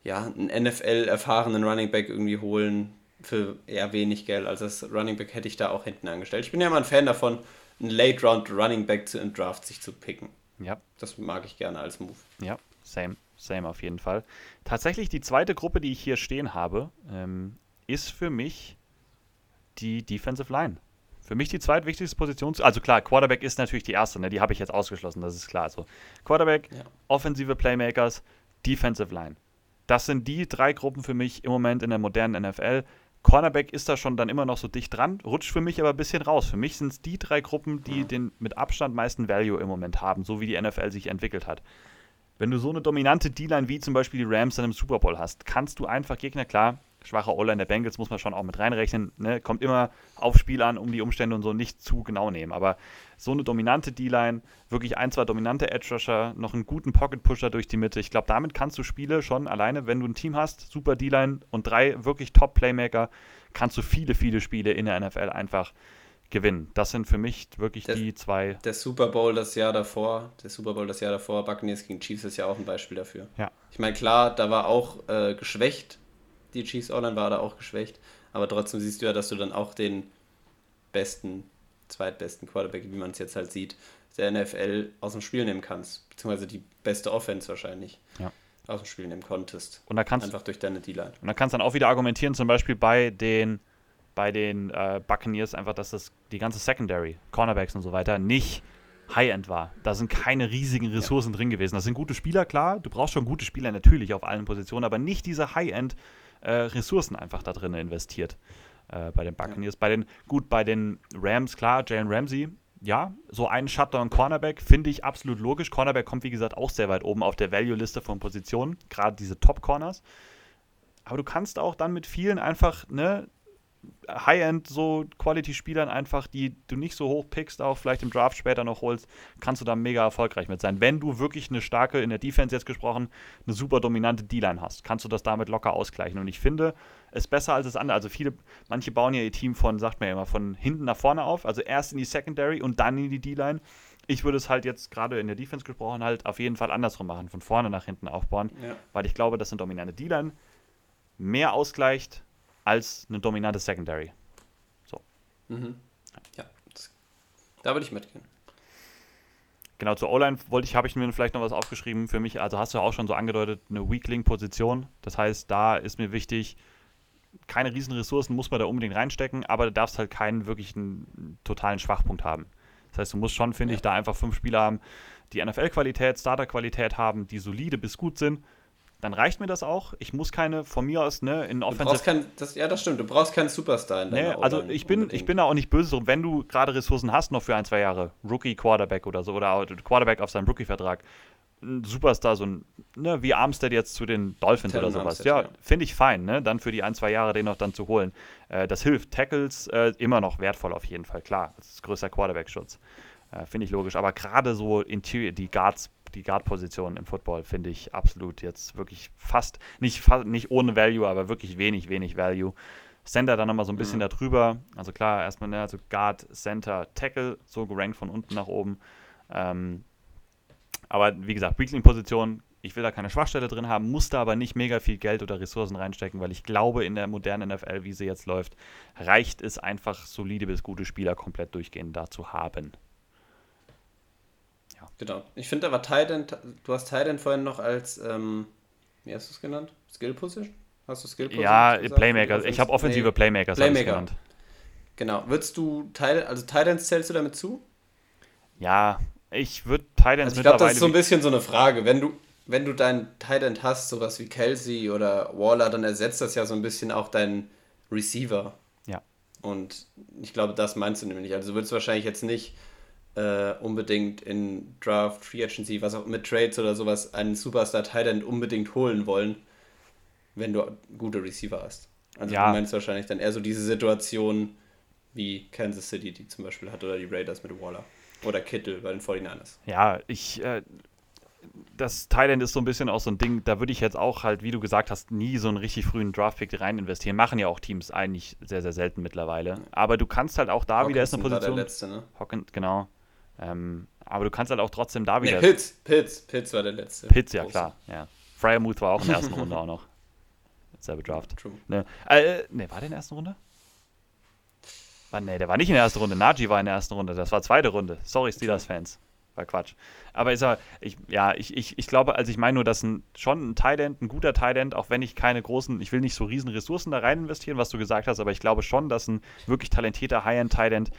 ja, einen NFL-erfahrenen Running Back irgendwie holen, für eher wenig Geld. Also das Running Back hätte ich da auch hinten angestellt. Ich bin ja immer ein Fan davon, einen Late Round Running Back zu, im Draft sich zu picken. Ja. Das mag ich gerne als Move. Ja, same, same auf jeden Fall. Tatsächlich die zweite Gruppe, die ich hier stehen habe, ähm, ist für mich die Defensive Line. Für mich die zweitwichtigste Position. Also klar, Quarterback ist natürlich die erste, ne? die habe ich jetzt ausgeschlossen, das ist klar. Also Quarterback, ja. offensive Playmakers, Defensive Line. Das sind die drei Gruppen für mich im Moment in der modernen NFL. Cornerback ist da schon dann immer noch so dicht dran, rutscht für mich aber ein bisschen raus. Für mich sind es die drei Gruppen, die den mit Abstand meisten Value im Moment haben, so wie die NFL sich entwickelt hat. Wenn du so eine dominante D-Line wie zum Beispiel die Rams dann im Super Bowl hast, kannst du einfach Gegner, klar, schwache O-Line der Bengals muss man schon auch mit reinrechnen. Ne? Kommt immer auf Spiel an, um die Umstände und so nicht zu genau nehmen. Aber so eine dominante D-Line, wirklich ein, zwei dominante Edge-Rusher, noch einen guten Pocket-Pusher durch die Mitte. Ich glaube, damit kannst du Spiele schon alleine, wenn du ein Team hast, super D-Line und drei wirklich Top-Playmaker, kannst du viele, viele Spiele in der NFL einfach gewinnen. Das sind für mich wirklich der, die zwei. Der Super Bowl das Jahr davor, der Super Bowl das Jahr davor, Buccaneers gegen Chiefs ist ja auch ein Beispiel dafür. Ja. Ich meine, klar, da war auch äh, geschwächt die Chiefs Online war da auch geschwächt. Aber trotzdem siehst du ja, dass du dann auch den besten, zweitbesten Quarterback, wie man es jetzt halt sieht, der NFL aus dem Spiel nehmen kannst. Beziehungsweise die beste Offense wahrscheinlich. Ja. Aus dem Spiel nehmen konntest. Und da kannst, Einfach durch deine D-Line. Und da kannst du dann auch wieder argumentieren, zum Beispiel bei den, bei den äh, Buccaneers, einfach, dass das die ganze Secondary, Cornerbacks und so weiter, nicht High-End war. Da sind keine riesigen Ressourcen ja. drin gewesen. Das sind gute Spieler, klar. Du brauchst schon gute Spieler natürlich auf allen Positionen, aber nicht diese High-End-Ressourcen äh, einfach da drin investiert äh, bei den Buccaneers. Ja. Bei den, gut, bei den Rams, klar, Jalen Ramsey, ja, so einen Shutdown-Cornerback finde ich absolut logisch. Cornerback kommt, wie gesagt, auch sehr weit oben auf der Value-Liste von Positionen, gerade diese Top-Corners. Aber du kannst auch dann mit vielen einfach, ne, High-End so Quality-Spielern einfach, die du nicht so hoch pickst, auch vielleicht im Draft später noch holst, kannst du da mega erfolgreich mit sein. Wenn du wirklich eine starke, in der Defense jetzt gesprochen, eine super dominante D-Line hast, kannst du das damit locker ausgleichen. Und ich finde es besser als das andere. Also viele, manche bauen ja ihr Team von, sagt man ja immer, von hinten nach vorne auf, also erst in die Secondary und dann in die D-Line. Ich würde es halt jetzt gerade in der Defense gesprochen halt auf jeden Fall andersrum machen, von vorne nach hinten aufbauen, ja. weil ich glaube, dass eine dominante D-Line mehr ausgleicht als eine dominante Secondary. So. Mhm. Ja, das, da würde ich mitgehen. Genau, zur O-Line wollte ich, habe ich mir vielleicht noch was aufgeschrieben für mich. Also hast du auch schon so angedeutet, eine Weakling-Position. Das heißt, da ist mir wichtig, keine riesen Ressourcen muss man da unbedingt reinstecken, aber du darfst halt keinen wirklichen totalen Schwachpunkt haben. Das heißt, du musst schon, finde ja. ich, da einfach fünf Spieler haben, die NFL-Qualität, Starter-Qualität haben, die solide bis gut sind dann reicht mir das auch. Ich muss keine von mir aus ne, in Offensive. Du brauchst kein, das, ja, das stimmt. Du brauchst keinen Superstar in nee, Also ich bin, ich bin da auch nicht böse drum, wenn du gerade Ressourcen hast noch für ein, zwei Jahre, Rookie Quarterback oder so, oder Quarterback auf seinem Rookie-Vertrag, ein Superstar, so ein, ne, wie Armstead jetzt zu den Dolphins Tell oder sowas. Armstead, ja, ja. finde ich fein, ne? Dann für die ein, zwei Jahre den noch dann zu holen. Äh, das hilft. Tackles äh, immer noch wertvoll auf jeden Fall, klar. Das ist größer Quarterback-Schutz. Äh, finde ich logisch. Aber gerade so Interior, die Guards die Guard-Position im Football finde ich absolut jetzt wirklich fast, nicht, nicht ohne Value, aber wirklich wenig, wenig Value. Center dann nochmal so ein bisschen mhm. darüber. Also klar, erstmal ne, also Guard, Center, Tackle, so gerankt von unten nach oben. Ähm, aber wie gesagt, Weakling-Position, ich will da keine Schwachstelle drin haben, muss da aber nicht mega viel Geld oder Ressourcen reinstecken, weil ich glaube, in der modernen NFL, wie sie jetzt läuft, reicht es einfach, solide bis gute Spieler komplett durchgehend da zu haben. Genau. Ich finde aber Titan, du hast Titan vorhin noch als, ähm, wie hast du es genannt? Skill Position? Hast du Skill Position? Ja, gesagt? Playmaker. Ich habe offensive nee, Playmakers Playmaker. genannt. Genau. Würdest du Titan, also Titans zählst du damit zu? Ja, ich würde Titans also Ich glaube, das ist so ein bisschen so eine Frage. Wenn du, wenn du deinen Titan hast, sowas wie Kelsey oder Waller, dann ersetzt das ja so ein bisschen auch deinen Receiver. Ja. Und ich glaube, das meinst du nämlich. Also du würdest wahrscheinlich jetzt nicht äh, unbedingt in Draft, Free Agency, was auch mit Trades oder sowas, einen Superstar Tight unbedingt holen wollen, wenn du gute Receiver hast. Also ja. du meinst wahrscheinlich dann eher so diese Situation wie Kansas City, die zum Beispiel hat, oder die Raiders mit Waller. Oder Kittle bei den 49ers. Ja, ich, äh, das Thailand ist so ein bisschen auch so ein Ding, da würde ich jetzt auch halt, wie du gesagt hast, nie so einen richtig frühen Draftpick rein investieren. Machen ja auch Teams eigentlich sehr, sehr selten mittlerweile. Aber du kannst halt auch da Hawkinson wieder ist eine Position. Der letzte, ne? Hawkins, genau. Ähm, aber du kannst halt auch trotzdem da wieder. Nee, Pitts, Pitts, Pitts war der letzte. Pitts, ja klar. Ja. Fryermuth war auch in der ersten Runde auch noch. Selbe Draft. True. Ne, äh, ne, war der in der ersten Runde? War, ne, der war nicht in der ersten Runde. Najee war in der ersten Runde. Das war zweite Runde. Sorry, Steelers-Fans. War Quatsch. Aber ist ich, ja, ich, ich, ich glaube, also ich meine nur, dass ein, schon ein Tident, ein guter Tident, auch wenn ich keine großen, ich will nicht so riesen Ressourcen da rein investieren, was du gesagt hast, aber ich glaube schon, dass ein wirklich talentierter High-End-Tident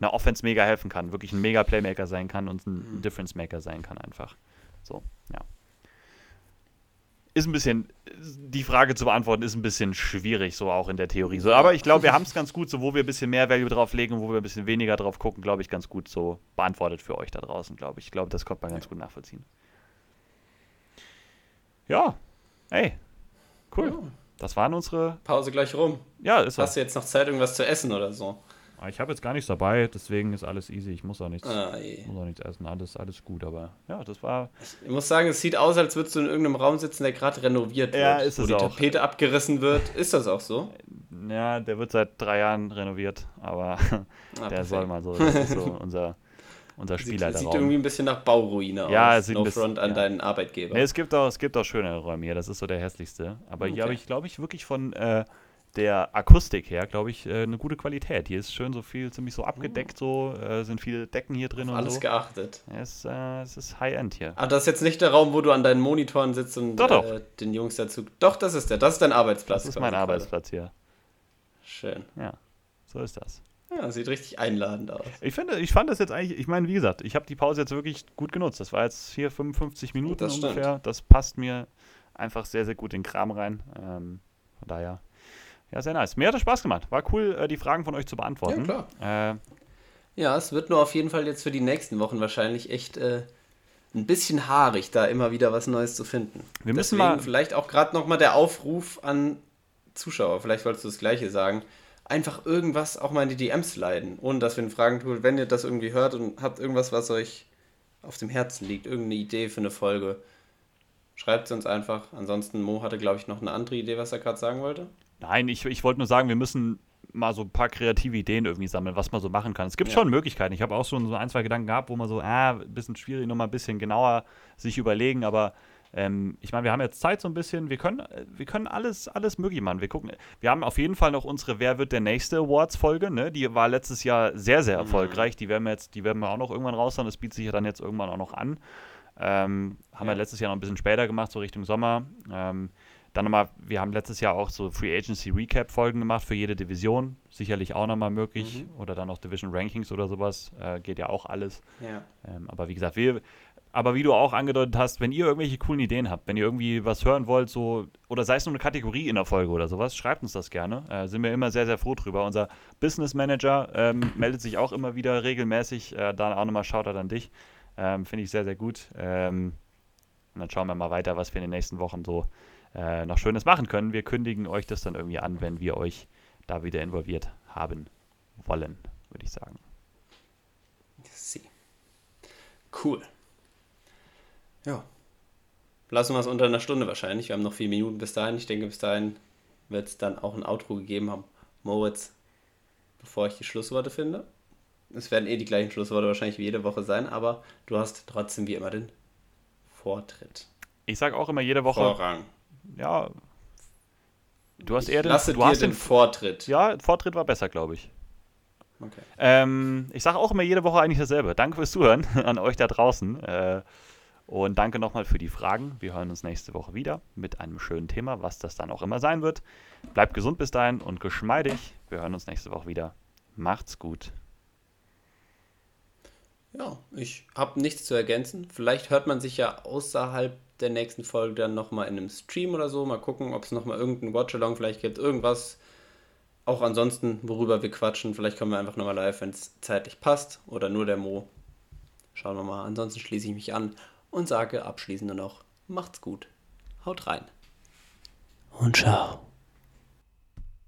einer Offense mega helfen kann, wirklich ein mega Playmaker sein kann und ein mhm. Difference Maker sein kann einfach. So, ja. Ist ein bisschen, die Frage zu beantworten ist ein bisschen schwierig, so auch in der Theorie. So, aber ich glaube, wir haben es ganz gut, so wo wir ein bisschen mehr Value drauf legen und wo wir ein bisschen weniger drauf gucken, glaube ich, ganz gut so beantwortet für euch da draußen, glaube ich. Ich glaube, das konnte man ganz gut nachvollziehen. Ja, ey, cool. Das waren unsere. Pause gleich rum. Ja, ist Hast du jetzt noch Zeit, irgendwas zu essen oder so? Ah, ich habe jetzt gar nichts dabei, deswegen ist alles easy. Ich muss auch nichts, ah, muss auch nichts essen. Alles, alles gut, aber ja, das war. Ich muss sagen, es sieht aus, als würdest du in irgendeinem Raum sitzen, der gerade renoviert wird. Ja, ist es wo die auch. Tapete abgerissen wird. Ist das auch so? Ja, der wird seit drei Jahren renoviert, aber ah, der soll mal so. Das ist so unser, unser Spieler. Sieht, sieht irgendwie ein bisschen nach Bauruine aus. Ja, es sieht no ein bisschen, front an ja. deinen Arbeitgeber. Nee, es gibt auch, es gibt auch schöne Räume hier. Das ist so der hässlichste. Aber okay. hier habe ich, glaube ich, wirklich von. Äh, der Akustik her, glaube ich, äh, eine gute Qualität. Hier ist schön so viel, ziemlich so abgedeckt, so äh, sind viele Decken hier drin Auf und alles so. geachtet. Es, äh, es ist High-End hier. Aber das ist jetzt nicht der Raum, wo du an deinen Monitoren sitzt und doch, doch. Äh, den Jungs dazu. Doch, das ist der. Das ist dein Arbeitsplatz. Das ist mein Arbeitsplatz hier. Schön. Ja, so ist das. Ja, sieht richtig einladend aus. Ich finde, ich fand das jetzt eigentlich, ich meine, wie gesagt, ich habe die Pause jetzt wirklich gut genutzt. Das war jetzt hier 55 Minuten Das stimmt. ungefähr. Das passt mir einfach sehr, sehr gut in den Kram rein. Ähm, von daher, ja, sehr nice. Mir hat das Spaß gemacht. War cool, äh, die Fragen von euch zu beantworten. Ja, Äh, Ja, es wird nur auf jeden Fall jetzt für die nächsten Wochen wahrscheinlich echt äh, ein bisschen haarig, da immer wieder was Neues zu finden. Wir müssen Deswegen mal- vielleicht auch gerade nochmal der Aufruf an Zuschauer, vielleicht wolltest du das Gleiche sagen. Einfach irgendwas auch mal in die DMs leiten, ohne dass wir einen Fragen tun. Wenn ihr das irgendwie hört und habt irgendwas, was euch auf dem Herzen liegt, irgendeine Idee für eine Folge, schreibt es uns einfach. Ansonsten, Mo hatte, glaube ich, noch eine andere Idee, was er gerade sagen wollte. Nein, ich, ich wollte nur sagen, wir müssen mal so ein paar kreative Ideen irgendwie sammeln, was man so machen kann. Es gibt Ja. schon Möglichkeiten. Ich habe auch schon so ein, zwei Gedanken gehabt, wo man so, ah, ein bisschen schwierig, nochmal ein bisschen genauer sich überlegen, aber ähm, ich meine, wir haben jetzt Zeit so ein bisschen, wir können, äh, wir können alles, alles möglich machen. Wir gucken, wir haben auf jeden Fall noch unsere Wer wird der nächste Awards-Folge, ne? Die war letztes Jahr sehr, sehr erfolgreich. Die werden wir jetzt, die werden wir auch noch irgendwann raushauen. Das bietet sich ja dann jetzt irgendwann auch noch an. Ähm, haben wir Ja. letztes Jahr noch ein bisschen später gemacht, so Richtung Sommer. Ähm, dann nochmal, wir haben letztes Jahr auch so Free Agency Recap Folgen gemacht für jede Division. Sicherlich auch nochmal möglich. Oder dann noch Division Rankings oder sowas. Äh, geht ja auch alles. Ja. Ähm, aber wie gesagt, wir, aber wie du auch angedeutet hast, wenn ihr irgendwelche coolen Ideen habt, wenn ihr irgendwie was hören wollt, so, oder sei es nur eine Kategorie in der Folge oder sowas, schreibt uns das gerne. Äh, sind wir immer sehr, sehr froh drüber. Unser Business Manager ähm, meldet sich auch immer wieder regelmäßig. Äh, dann auch nochmal Shoutout an dich. Ähm, Finde ich sehr, sehr gut. Ähm, und dann schauen wir mal weiter, was wir in den nächsten Wochen so äh, noch Schönes machen können. Wir kündigen euch das dann irgendwie an, wenn wir euch da wieder involviert haben wollen, würde ich sagen. Sie. Cool. Ja. Lassen wir es unter einer Stunde wahrscheinlich. Wir haben noch vier Minuten bis dahin. Ich denke, bis dahin wird es dann auch ein Outro gegeben haben. Moritz, bevor ich die Schlussworte finde. Es werden eh die gleichen Schlussworte wahrscheinlich wie jede Woche sein, aber du hast trotzdem wie immer den Vortritt. Ich sage auch immer jede Woche, Vorrang. Ja, du hast eher den, Lasse du hast den den, Vortritt. ja, Vortritt war besser, glaube ich. Okay. Ähm, ich sage auch immer jede Woche eigentlich dasselbe. Danke fürs Zuhören an euch da draußen. Äh, und danke nochmal für die Fragen. Wir hören uns nächste Woche wieder mit einem schönen Thema, was das dann auch immer sein wird. Bleibt gesund bis dahin und geschmeidig. Wir hören uns nächste Woche wieder. Macht's gut. Ja, ich habe nichts zu ergänzen. Vielleicht hört man sich ja außerhalb der nächsten Folge dann nochmal in einem Stream oder so. Mal gucken, ob es nochmal irgendeinen Watchalong vielleicht gibt. Irgendwas. Auch ansonsten, worüber wir quatschen. Vielleicht kommen wir einfach nochmal live, wenn es zeitlich passt. Oder nur der Mo. Schauen wir mal. Ansonsten schließe ich mich an und sage abschließend noch, macht's gut. Haut rein. Und ciao.